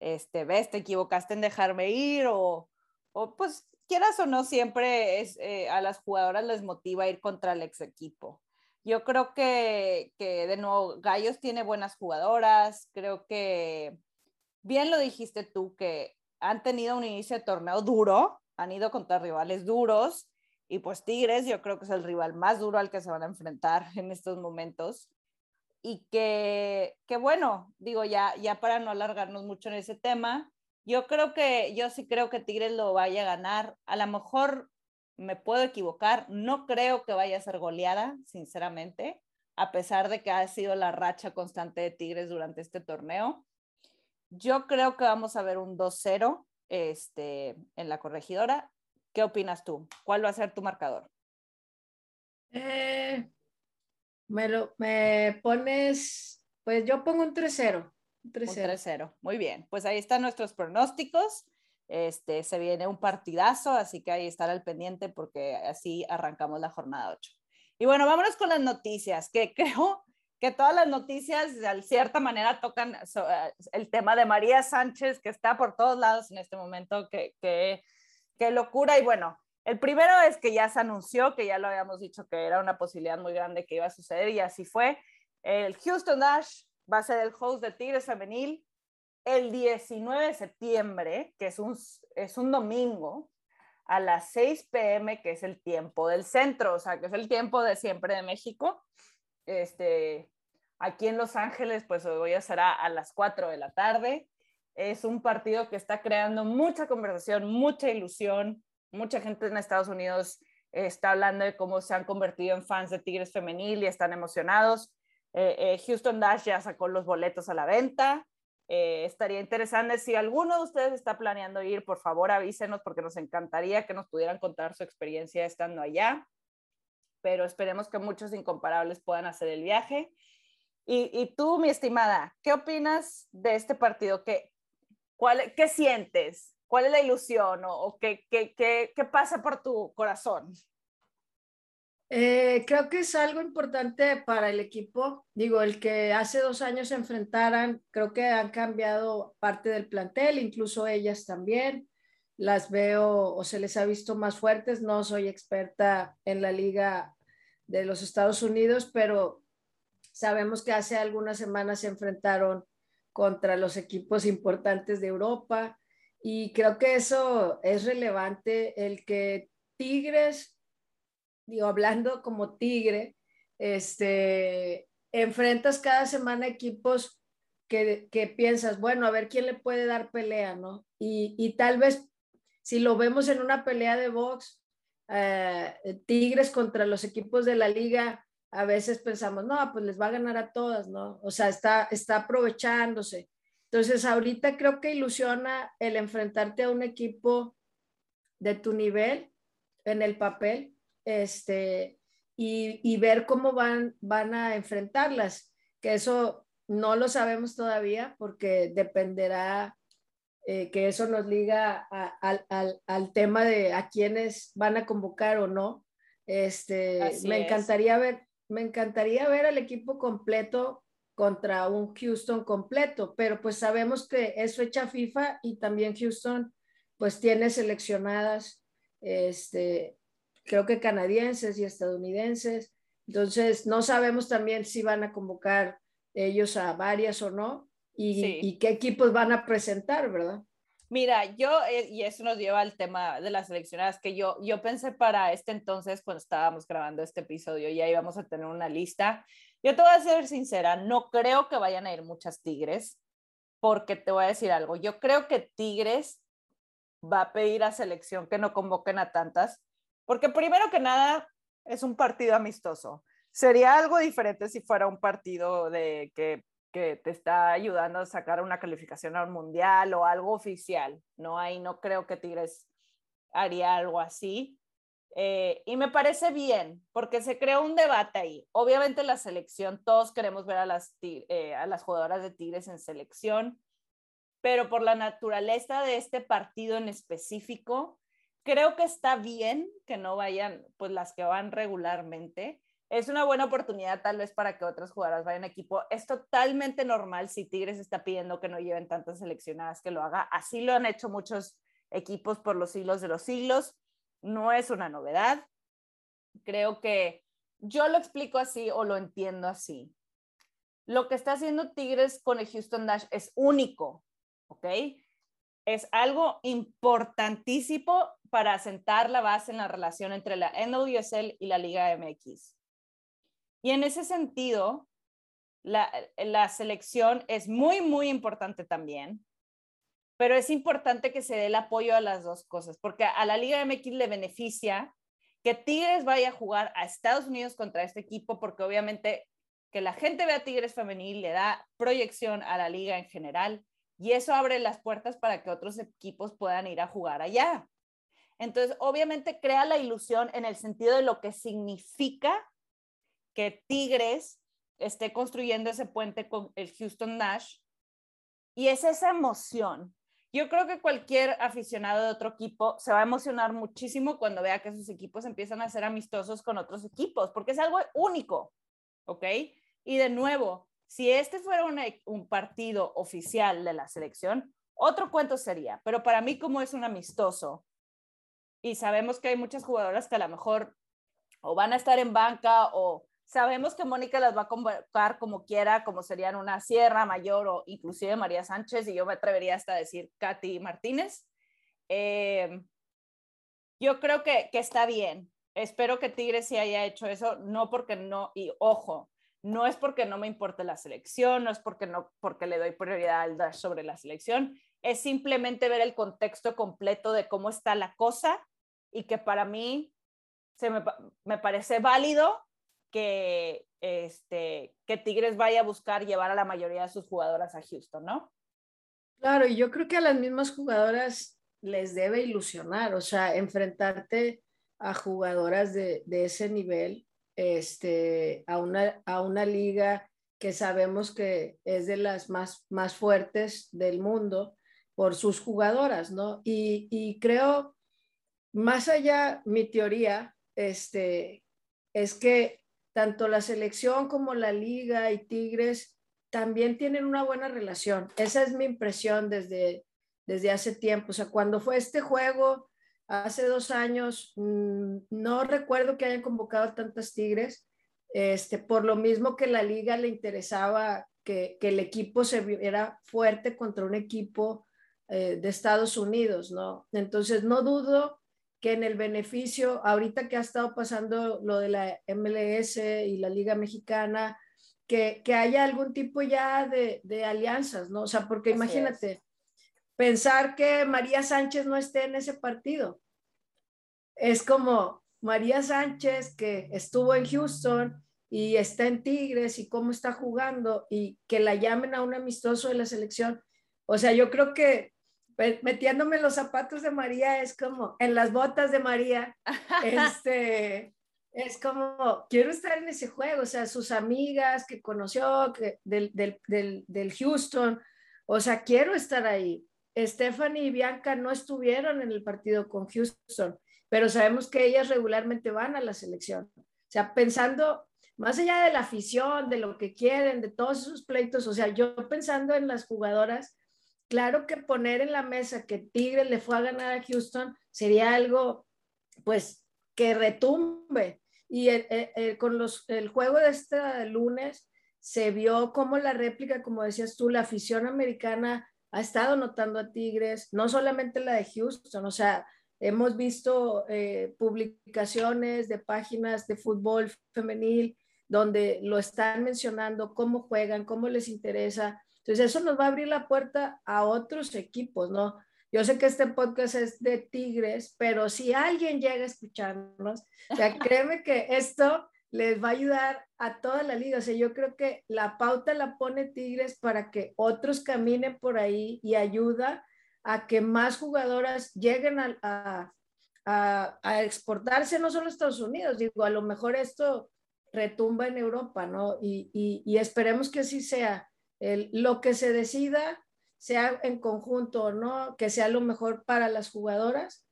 este, ves, te equivocaste en dejarme ir o, o pues quieras o no, siempre es, eh, a las jugadoras les motiva ir contra el ex equipo. Yo creo que, que, de nuevo, Gallos tiene buenas jugadoras, creo que bien lo dijiste tú, que han tenido un inicio de torneo duro, han ido contra rivales duros, y pues Tigres yo creo que es el rival más duro al que se van a enfrentar <laughs> en estos momentos. Y que, que bueno, digo, ya, ya para no alargarnos mucho en ese tema, yo creo que, yo sí creo que Tigres lo vaya a ganar. A lo mejor me puedo equivocar, no creo que vaya a ser goleada, sinceramente, a pesar de que ha sido la racha constante de Tigres durante este torneo. Yo creo que vamos a ver un 2-0 este, en la corregidora. ¿Qué opinas tú? ¿Cuál va a ser tu marcador? Eh, me, lo, me pones, pues yo pongo un 3-0. 3-0. Muy bien, pues ahí están nuestros pronósticos. Este, se viene un partidazo, así que ahí estar al pendiente porque así arrancamos la jornada 8. Y bueno, vámonos con las noticias, que <laughs> creo que todas las noticias de cierta manera tocan eh, el tema de María Sánchez, que está por todos lados en este momento, que, que, que locura. Y bueno, el primero es que ya se anunció, que ya lo habíamos dicho que era una posibilidad muy grande que iba a suceder y así fue. El Houston Dash va a ser el host de Tigres Femenil el 19 de septiembre, que es un, es un domingo, a las 6 pm, que es el tiempo del centro, o sea, que es el tiempo de siempre de México. Este, aquí en Los Ángeles, pues hoy será a las 4 de la tarde. Es un partido que está creando mucha conversación, mucha ilusión. Mucha gente en Estados Unidos está hablando de cómo se han convertido en fans de Tigres Femenil y están emocionados. Eh, eh, Houston Dash ya sacó los boletos a la venta. Eh, estaría interesante si alguno de ustedes está planeando ir, por favor avísenos porque nos encantaría que nos pudieran contar su experiencia estando allá. Pero esperemos que muchos incomparables puedan hacer el viaje. Y, tú, mi estimada, ¿qué opinas de este partido? ¿Qué, cuál, qué sientes? ¿Cuál es la ilusión o, o qué, qué, qué, qué pasa por tu corazón? Eh, creo que es algo importante para el equipo. Digo, el que hace dos años se enfrentaran, creo que han cambiado parte del plantel, incluso ellas también. Las veo o se les ha visto más fuertes. No soy experta en la liga de los Estados Unidos, pero sabemos que hace algunas semanas se enfrentaron contra los equipos importantes de Europa y creo que eso es relevante, el que Tigres digo, hablando como tigre, este, enfrentas cada semana equipos que, que, piensas, bueno, a ver quién le puede dar pelea, ¿no? Y, y tal vez si lo vemos en una pelea de box, eh, Tigres contra los equipos de la liga, a veces pensamos, no, pues les va a ganar a todas, ¿no? O sea, está, está aprovechándose. Entonces, ahorita creo que ilusiona el enfrentarte a un equipo de tu nivel en el papel, este, y, ver cómo van, van a enfrentarlas, que eso no lo sabemos todavía porque dependerá eh, que eso nos liga al, tema de a quiénes van a convocar o no. Este, me encantaría ver, me encantaría ver al equipo completo contra un Houston completo, pero pues sabemos que es fecha FIFA y también Houston pues tiene seleccionadas este, creo que canadienses y estadounidenses. Entonces, no sabemos también si van a convocar ellos a varias o no y, qué equipos van a presentar, ¿verdad? Mira, yo, eh, y eso nos lleva al tema de las seleccionadas, que yo, yo pensé para este entonces, cuando estábamos grabando este episodio, ya íbamos a tener una lista. Yo te voy a ser sincera, no creo que vayan a ir muchas Tigres, porque te voy a decir algo, yo creo que Tigres va a pedir a selección que no convoquen a tantas, porque primero que nada es un partido amistoso. Sería algo diferente si fuera un partido de que que te está ayudando a sacar una calificación a un mundial o algo oficial, ¿no? Ahí no creo que Tigres haría algo así. Eh, y me parece bien, porque se creó un debate ahí. Obviamente la selección, todos queremos ver a las, eh, a las jugadoras de Tigres en selección, pero por la naturaleza de este partido en específico, creo que está bien que no vayan, pues las que van regularmente. Es una buena oportunidad tal vez para que otras jugadoras vayan a equipo. Es totalmente normal si Tigres está pidiendo que no lleven tantas seleccionadas que lo haga. Así lo han hecho muchos equipos por los siglos de los siglos. No es una novedad. Creo que yo lo explico así o lo entiendo así. Lo que está haciendo Tigres con el Houston Dash es único, ¿ok? Es algo importantísimo para sentar la base en la relación entre la NWSL y la Liga MX. Y en ese sentido, la, la selección es muy, muy importante también pero es importante que se dé el apoyo a las dos cosas, porque a la Liga MX le beneficia que Tigres vaya a jugar a Estados Unidos contra este equipo, porque obviamente que la gente vea Tigres femenil le da proyección a la liga en general y eso abre las puertas para que otros equipos puedan ir a jugar allá. Entonces, obviamente crea la ilusión en el sentido de lo que significa que Tigres esté construyendo ese puente con el Houston Nash y es esa emoción yo creo que cualquier aficionado de otro equipo se va a emocionar muchísimo cuando vea que sus equipos empiezan a ser amistosos con otros equipos, porque es algo único, ¿ok? Y de nuevo, si este fuera un, partido oficial de la selección, otro cuento sería, pero para mí como es un amistoso y sabemos que hay muchas jugadoras que a lo mejor o van a estar en banca o Sabemos que Mónica las va a convocar como quiera, como serían una Sierra Mayor o inclusive María Sánchez, y yo me atrevería hasta a decir Katy Martínez. Eh, yo creo que, que está bien. Espero que Tigres sí haya hecho eso, no porque no, y ojo, no es porque no me importe la selección, no es porque, no, porque le doy prioridad al dash sobre la selección, es simplemente ver el contexto completo de cómo está la cosa y que para mí se me, me parece válido que, este, que Tigres vaya a buscar llevar a la mayoría de sus jugadoras a Houston, ¿no? Claro, y yo creo que a las mismas jugadoras les debe ilusionar, o sea, enfrentarte a jugadoras de, de ese nivel, este, a, una, a una liga que sabemos que es de las más, más fuertes del mundo por sus jugadoras, ¿no? Y, y creo, más allá, mi teoría, este, es que tanto la selección como la liga y Tigres también tienen una buena relación. Esa es mi impresión desde, desde hace tiempo. O sea, cuando fue este juego, hace dos años, mm, no recuerdo que hayan convocado tantas Tigres, este, por lo mismo que la liga le interesaba que, que el equipo se viera fuerte contra un equipo eh, de Estados Unidos, ¿no? Entonces, no dudo que en el beneficio, ahorita que ha estado pasando lo de la MLS y la Liga Mexicana, que, que haya algún tipo ya de, de, alianzas, ¿no? O sea, porque imagínate, pensar que María Sánchez no esté en ese partido. Es como María Sánchez que estuvo en Houston y está en Tigres y cómo está jugando y que la llamen a un amistoso de la selección. O sea, yo creo que metiéndome los zapatos de María es como, en las botas de María, <laughs> este, es como, quiero estar en ese juego, o sea, sus amigas que conoció que, del, del, del, del, Houston, o sea, quiero estar ahí. Stephanie y Bianca no estuvieron en el partido con Houston, pero sabemos que ellas regularmente van a la selección. O sea, pensando más allá de la afición, de lo que quieren, de todos esos pleitos, o sea, yo pensando en las jugadoras, claro que poner en la mesa que Tigres le fue a ganar a Houston sería algo, pues, que retumbe. Y con los, el juego de este lunes se vio como la réplica, como decías tú, la afición americana ha estado notando a Tigres, no solamente la de Houston, o sea, hemos visto eh, publicaciones de páginas de fútbol femenil donde lo están mencionando, cómo juegan, cómo les interesa. Entonces, eso nos va a abrir la puerta a otros equipos, ¿no? Yo sé que este podcast es de Tigres, pero si alguien llega a escucharnos, ya <laughs> créeme que esto les va a ayudar a toda la liga. O sea, yo creo que la pauta la pone Tigres para que otros caminen por ahí y ayuda a que más jugadoras lleguen a, a, exportarse no solo a Estados Unidos, digo, a lo mejor esto retumba en Europa, ¿no? Y, y, esperemos que así sea. Lo que se decida sea en conjunto, ¿no? Que sea lo mejor para las jugadoras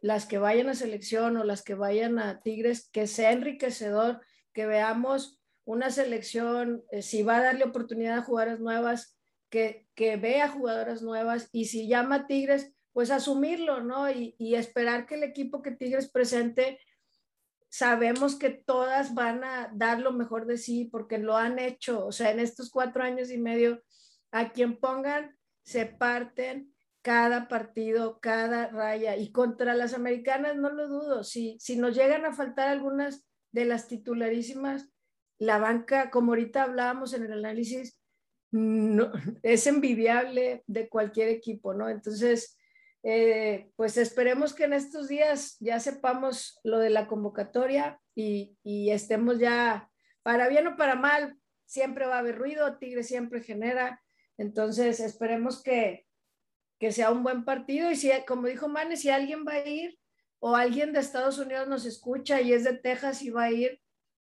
las que vayan a selección o las que vayan a Tigres, que sea enriquecedor, que veamos una selección, eh, si va a darle oportunidad a jugadoras nuevas, que, que vea jugadoras nuevas y si llama a Tigres, pues asumirlo, ¿no? Y, y esperar que el equipo que Tigres presente, sabemos que todas van a dar lo mejor de sí porque lo han hecho, o sea, en estos cuatro años y medio, a quien pongan, se parten, cada partido, cada raya. Y contra las americanas, no lo dudo, si, si nos llegan a faltar algunas de las titularísimas, la banca, como ahorita hablábamos en el análisis, no, es envidiable de cualquier equipo, ¿no? Entonces, eh, pues esperemos que en estos días ya sepamos lo de la convocatoria y, estemos ya, para bien o para mal, siempre va a haber ruido, Tigre siempre genera, entonces esperemos que, que sea un buen partido y si, como dijo Mane, si alguien va a ir o alguien de Estados Unidos nos escucha y es de Texas y va a ir,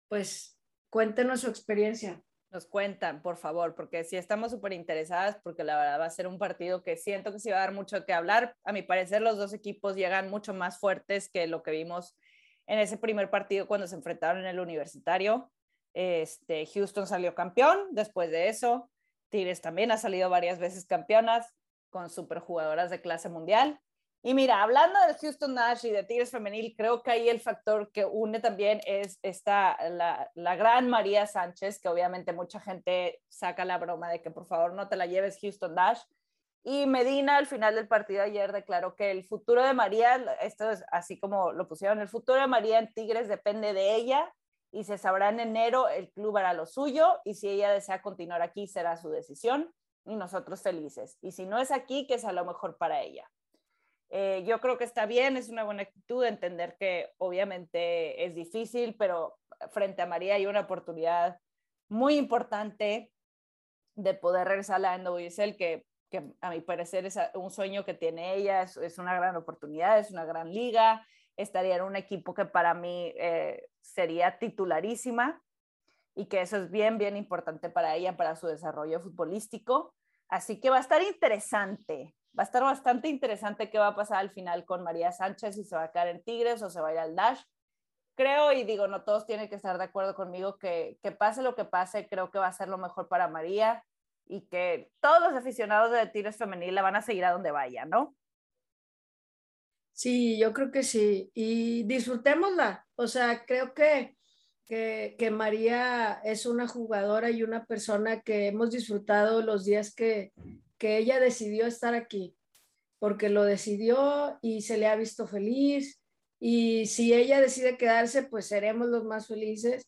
pues cuéntenos su experiencia. Nos cuentan, por favor, porque sí estamos súper interesadas, porque la verdad va a ser un partido que siento que sí va a dar mucho que hablar. A mi parecer, los dos equipos llegan mucho más fuertes que lo que vimos en ese primer partido cuando se enfrentaron en el universitario. Este, Houston salió campeón después de eso. Tigres también ha salido varias veces campeonas con superjugadoras de clase mundial. Y mira, hablando del Houston Nash y de Tigres Femenil, creo que ahí el factor que une también es esta, la, la, gran María Sánchez, que obviamente mucha gente saca la broma de que por favor no te la lleves Houston Nash. Y Medina al final del partido ayer declaró que el futuro de María, esto es así como lo pusieron, el futuro de María en Tigres depende de ella y se sabrá en enero, el club hará lo suyo y si ella desea continuar aquí será su decisión y nosotros felices. Y si no es aquí, que es a lo mejor para ella. Eh, yo creo que está bien, es una buena actitud entender que obviamente es difícil, pero frente a María hay una oportunidad muy importante de poder regresar a la NWSL, que, que a mi parecer es un sueño que tiene ella, es, es, una gran oportunidad, es una gran liga, estaría en un equipo que para mí eh, sería titularísima y que eso es bien, bien importante para ella, para su desarrollo futbolístico. Así que va a estar interesante, va a estar bastante interesante qué va a pasar al final con María Sánchez, si se va a quedar en Tigres o se va a ir al Dash. Creo, y digo, no todos tienen que estar de acuerdo conmigo, que, que pase lo que pase, creo que va a ser lo mejor para María y que todos los aficionados de Tigres Femenil la van a seguir a donde vaya, ¿no? Sí, yo creo que sí. Y disfrutémosla. O sea, creo que que, María es una jugadora y una persona que hemos disfrutado los días que, que ella decidió estar aquí, porque lo decidió y se le ha visto feliz. Y si ella decide quedarse, pues seremos los más felices.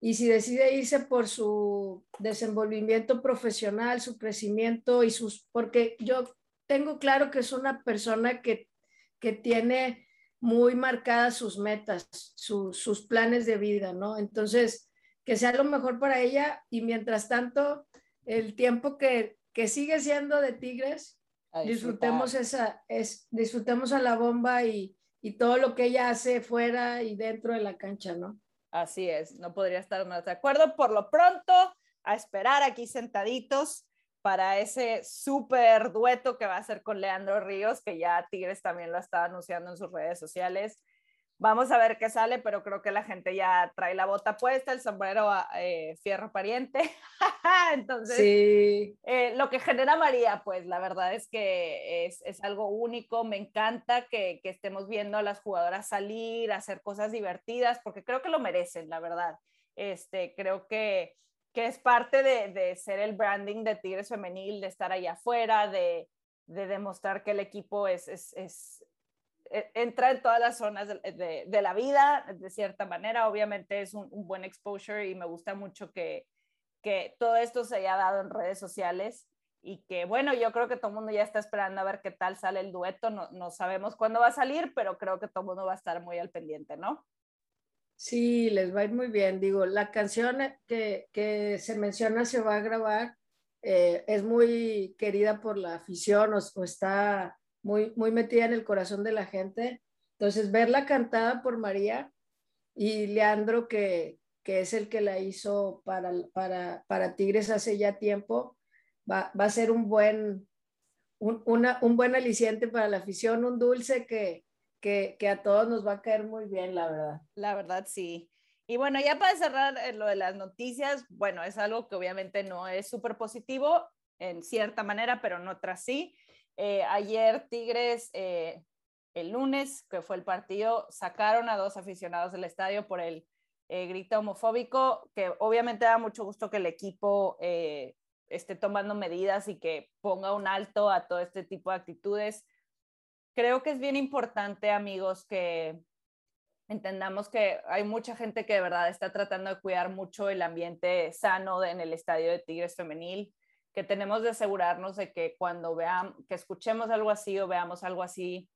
Y si decide irse por su desenvolvimiento profesional, su crecimiento y sus, porque yo tengo claro que es una persona que, que tiene muy marcadas sus metas, sus planes de vida, ¿no? Entonces, que sea lo mejor para ella y mientras tanto, el tiempo que, que sigue siendo de Tigres, disfrutemos esa, es, disfrutemos a la bomba y, y todo lo que ella hace fuera y dentro de la cancha, ¿no? Así es, no podría estar más de acuerdo. Por lo pronto, a esperar aquí sentaditos para ese súper dueto que va a ser con Leandro Ríos, que ya Tigres también lo está anunciando en sus redes sociales. Vamos a ver qué sale, pero creo que la gente ya trae la bota puesta, el sombrero eh, fierro pariente. <laughs> Entonces, eh, lo que genera María, pues la verdad es que es, es algo único. Me encanta que, que, estemos viendo a las jugadoras salir, hacer cosas divertidas, porque creo que lo merecen, la verdad. Este, creo que que es parte de, de, ser el branding de Tigres Femenil, de estar allá afuera, de, de demostrar que el equipo es, es, es, entra en todas las zonas de, la vida, de cierta manera. Obviamente es un, buen exposure y me gusta mucho que, que todo esto se haya dado en redes sociales y que bueno, yo creo que todo el mundo ya está esperando a ver qué tal sale el dueto, no, no sabemos cuándo va a salir, pero creo que todo el mundo va a estar muy al pendiente, ¿no? Sí, les va a ir muy bien. Digo, la canción que, que se menciona se va a grabar, eh, es muy querida por la afición o, está muy, muy metida en el corazón de la gente. Entonces, verla cantada por María y Leandro, que, que es el que la hizo para, para, para Tigres hace ya tiempo, va, va a ser un buen, un, una, un buen aliciente para la afición, un dulce que, que, que, a todos nos va a caer muy bien, la verdad. La verdad, sí. Y bueno, ya para cerrar eh, lo de las noticias, bueno, es algo que obviamente no es súper positivo en cierta manera, pero en otras sí. Eh, ayer Tigres, eh, el lunes, que fue el partido, sacaron a dos aficionados del estadio por el grito homofóbico, que obviamente da mucho gusto que el equipo esté tomando medidas y que ponga un alto a todo este tipo de actitudes. Creo que es bien importante, amigos, que entendamos que hay mucha gente que de verdad está tratando de cuidar mucho el ambiente sano en el estadio de Tigres Femenil, que tenemos de asegurarnos de que cuando veamos, que escuchemos algo así o veamos algo así,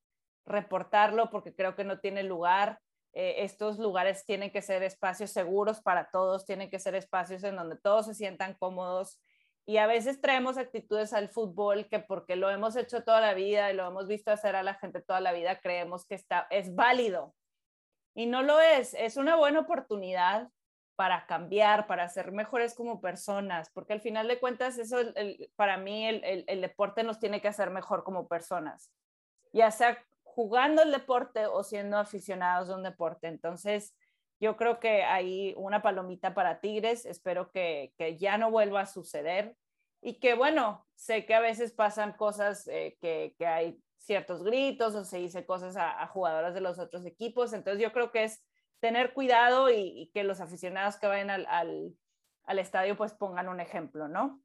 reportarlo porque creo que no tiene lugar. Eh, estos lugares tienen que ser espacios seguros para todos, tienen que ser espacios en donde todos se sientan cómodos y a veces traemos actitudes al fútbol que porque lo hemos hecho toda la vida y lo hemos visto hacer a la gente toda la vida, creemos que está, es válido. Y no lo es, es una buena oportunidad para cambiar, para ser mejores como personas, porque al final de cuentas eso, para mí el, el, deporte nos tiene que hacer mejor como personas, ya sea jugando el deporte o siendo aficionados de un deporte. Entonces, yo creo que hay una palomita para Tigres, espero que, que, ya no vuelva a suceder y que bueno, sé que a veces pasan cosas eh, que, que, hay ciertos gritos o se dice cosas a, a, jugadoras de los otros equipos, entonces yo creo que es tener cuidado y, y que los aficionados que vayan al, al, al, estadio pues pongan un ejemplo, ¿no?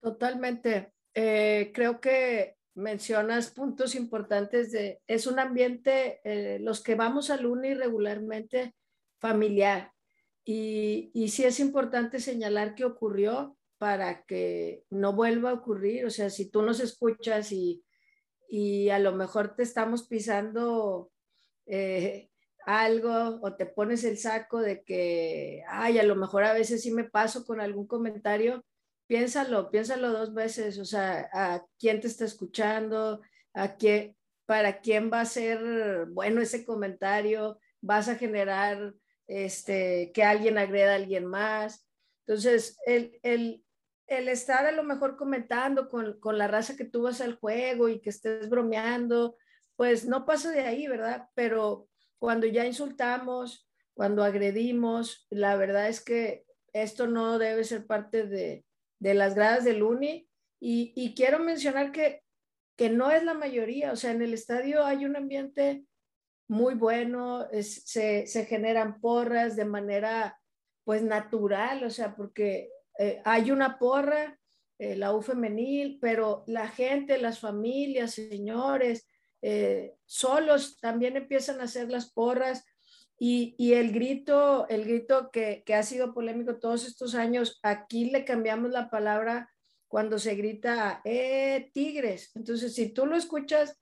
Totalmente. Eh, creo que mencionas puntos importantes de, es un ambiente, eh, los que vamos al UNI regularmente familiar. Y, y sí es importante señalar qué ocurrió para que no vuelva a ocurrir. O sea, si tú nos escuchas y, y a lo mejor te estamos pisando eh, algo o te pones el saco de que, ay, a lo mejor a veces sí me paso con algún comentario, piénsalo, piénsalo dos veces, o sea, a quién te está escuchando, a qué, para quién va a ser bueno ese comentario, vas a generar este, que alguien agreda a alguien más. Entonces, el, el, el estar a lo mejor comentando con, con, la raza que tú vas al juego y que estés bromeando, pues no pasa de ahí, ¿verdad? Pero cuando ya insultamos, cuando agredimos, la verdad es que esto no debe ser parte de, de las gradas del UNI. Y, y quiero mencionar que, que no es la mayoría, o sea, en el estadio hay un ambiente muy bueno, es, se, se, generan porras de manera pues natural, o sea, porque eh, hay una porra, eh, la U femenil, pero la gente, las familias, señores, eh, solos también empiezan a hacer las porras y, el grito, el grito que, ha sido polémico todos estos años, aquí le cambiamos la palabra cuando se grita, eh, tigres. Entonces, si tú lo escuchas,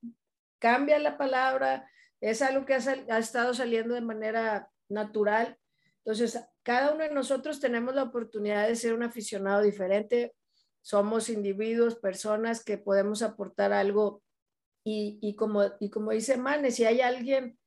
cambia la palabra, es algo que ha, estado saliendo de manera natural. Entonces, cada uno de nosotros tenemos la oportunidad de ser un aficionado diferente. Somos individuos, personas que podemos aportar algo. Y, y como, y como dice Mane, si hay alguien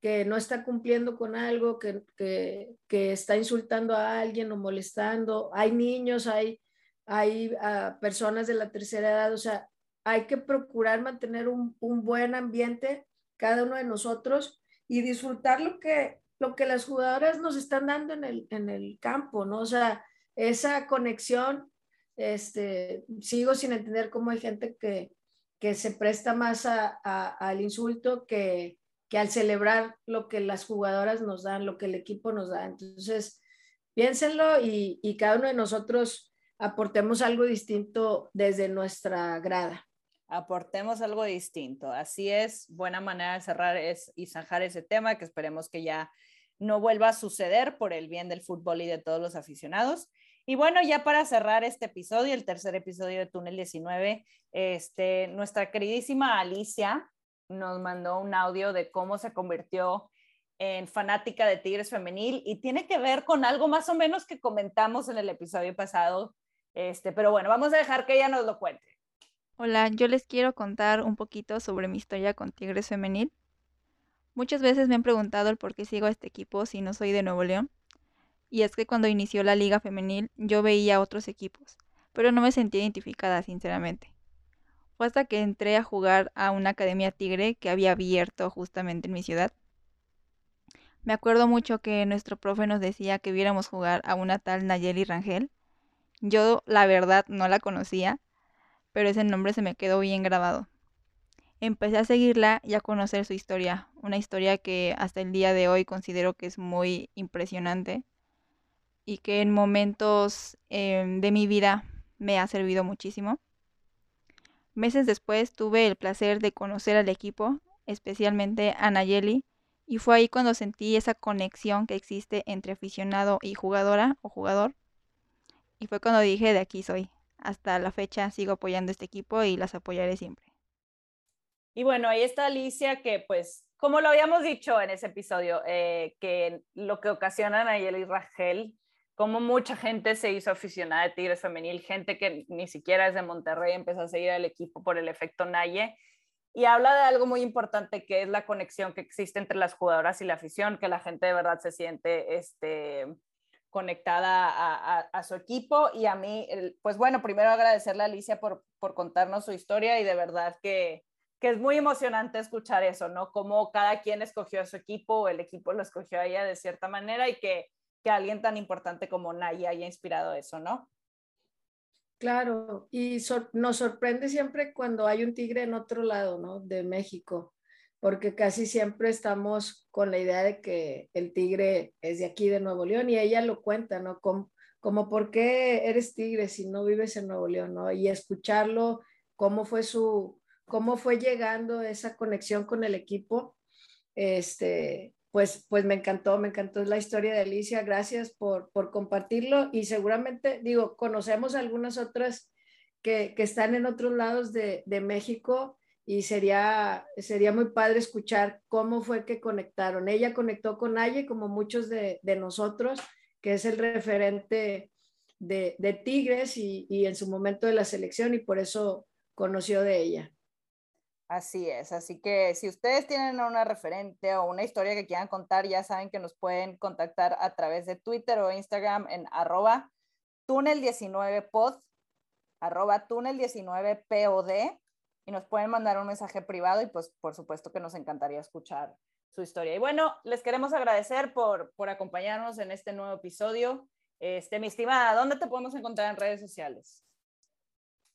que no está cumpliendo con algo, que, que, que está insultando a alguien o molestando. Hay niños, hay, hay uh, personas de la tercera edad, o sea, hay que procurar mantener un, un, buen ambiente cada uno de nosotros y disfrutar lo que, lo que las jugadoras nos están dando en el, en el campo, ¿no? O sea, esa conexión, este, sigo sin entender cómo hay gente que, que se presta más a, al insulto que, que al celebrar lo que las jugadoras nos dan, lo que el equipo nos da. Entonces, piénsenlo y, y cada uno de nosotros aportemos algo distinto desde nuestra grada. Aportemos algo distinto. Así es, buena manera de cerrar es, y zanjar ese tema que esperemos que ya no vuelva a suceder por el bien del fútbol y de todos los aficionados. Y bueno, ya para cerrar este episodio, el tercer episodio de Túnel 19, este, nuestra queridísima Alicia nos mandó un audio de cómo se convirtió en Fanática de Tigres Femenil y tiene que ver con algo más o menos que comentamos en el episodio pasado. Este, pero bueno, vamos a dejar que ella nos lo cuente. Hola, yo les quiero contar un poquito sobre mi historia con Tigres Femenil. Muchas veces me han preguntado el por qué sigo a este equipo si no soy de Nuevo León. Y es que cuando inició la liga femenil yo veía otros equipos, pero no me sentía identificada, sinceramente. Fue hasta que entré a jugar a una academia tigre que había abierto justamente en mi ciudad. Me acuerdo mucho que nuestro profe nos decía que viéramos jugar a una tal Nayeli Rangel. Yo la verdad no la conocía, pero ese nombre se me quedó bien grabado. Empecé a seguirla y a conocer su historia, una historia que hasta el día de hoy considero que es muy impresionante y que en momentos em, de mi vida me ha servido muchísimo. Meses después tuve el placer de conocer al equipo, especialmente a Nayeli, y fue ahí cuando sentí esa conexión que existe entre aficionado y jugadora o jugador. Y fue cuando dije, de aquí soy. Hasta la fecha sigo apoyando este equipo y las apoyaré siempre. Y bueno, ahí está Alicia, que pues, como lo habíamos dicho en ese episodio, eh, que lo que ocasiona a Nayeli y Rangel como mucha gente se hizo aficionada de Tigres Femenil, gente que ni siquiera es de Monterrey empezó a seguir al equipo por el efecto Naye. Y habla de algo muy importante que es la conexión que existe entre las jugadoras y la afición, que la gente de verdad se siente este, conectada a, su equipo. Y a mí, pues bueno, primero agradecerle a Alicia por, por contarnos su historia y de verdad que, que es muy emocionante escuchar eso, ¿no? Cómo cada quien escogió a su equipo, o el equipo lo escogió a ella de cierta manera y que que alguien tan importante como Naya haya inspirado eso, ¿no? Claro, y nos sorprende siempre cuando hay un tigre en otro lado, ¿no? De México, porque casi siempre estamos con la idea de que el tigre es de aquí, de Nuevo León, y ella lo cuenta, ¿no? Como, como por qué eres tigre si no vives en Nuevo León, ¿no? Y escucharlo, cómo fue su, cómo fue llegando esa conexión con el equipo, este, pues, pues me encantó, me encantó la historia de Alicia, gracias por, por compartirlo y seguramente, digo, conocemos algunas otras que, que están en otros lados de, de, México y sería, sería muy padre escuchar cómo fue que conectaron. Ella conectó con Aye como muchos de, de nosotros, que es el referente de, de Tigres y, y en su momento de la selección y por eso conoció de ella. Así es, así que si ustedes tienen una referente o una historia que quieran contar, ya saben que nos pueden contactar a través de Twitter o Instagram en arroba túnel19pod, arroba túnel19pod, y nos pueden mandar un mensaje privado y pues por supuesto que nos encantaría escuchar su historia. Y bueno, les queremos agradecer por, por acompañarnos en este nuevo episodio. Este, mi estimada, ¿dónde te podemos encontrar en redes sociales?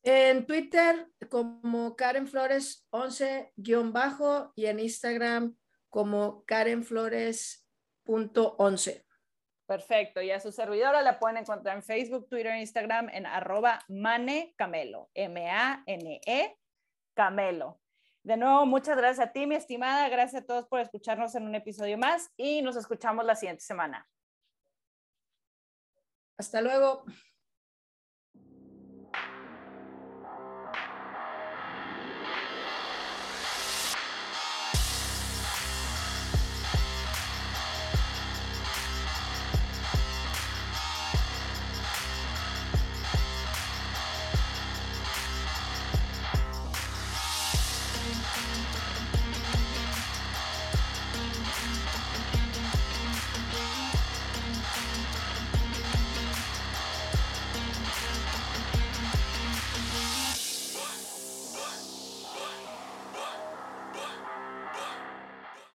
En Twitter como Karen Flores 11-bajo y en Instagram como Karen Flores.11. Perfecto. Y a su servidora la pueden encontrar en Facebook, Twitter e Instagram en arroba Mane Camelo. M-A-N-E Camelo. De nuevo, muchas gracias a ti, mi estimada. Gracias a todos por escucharnos en un episodio más y nos escuchamos la siguiente semana. Hasta luego.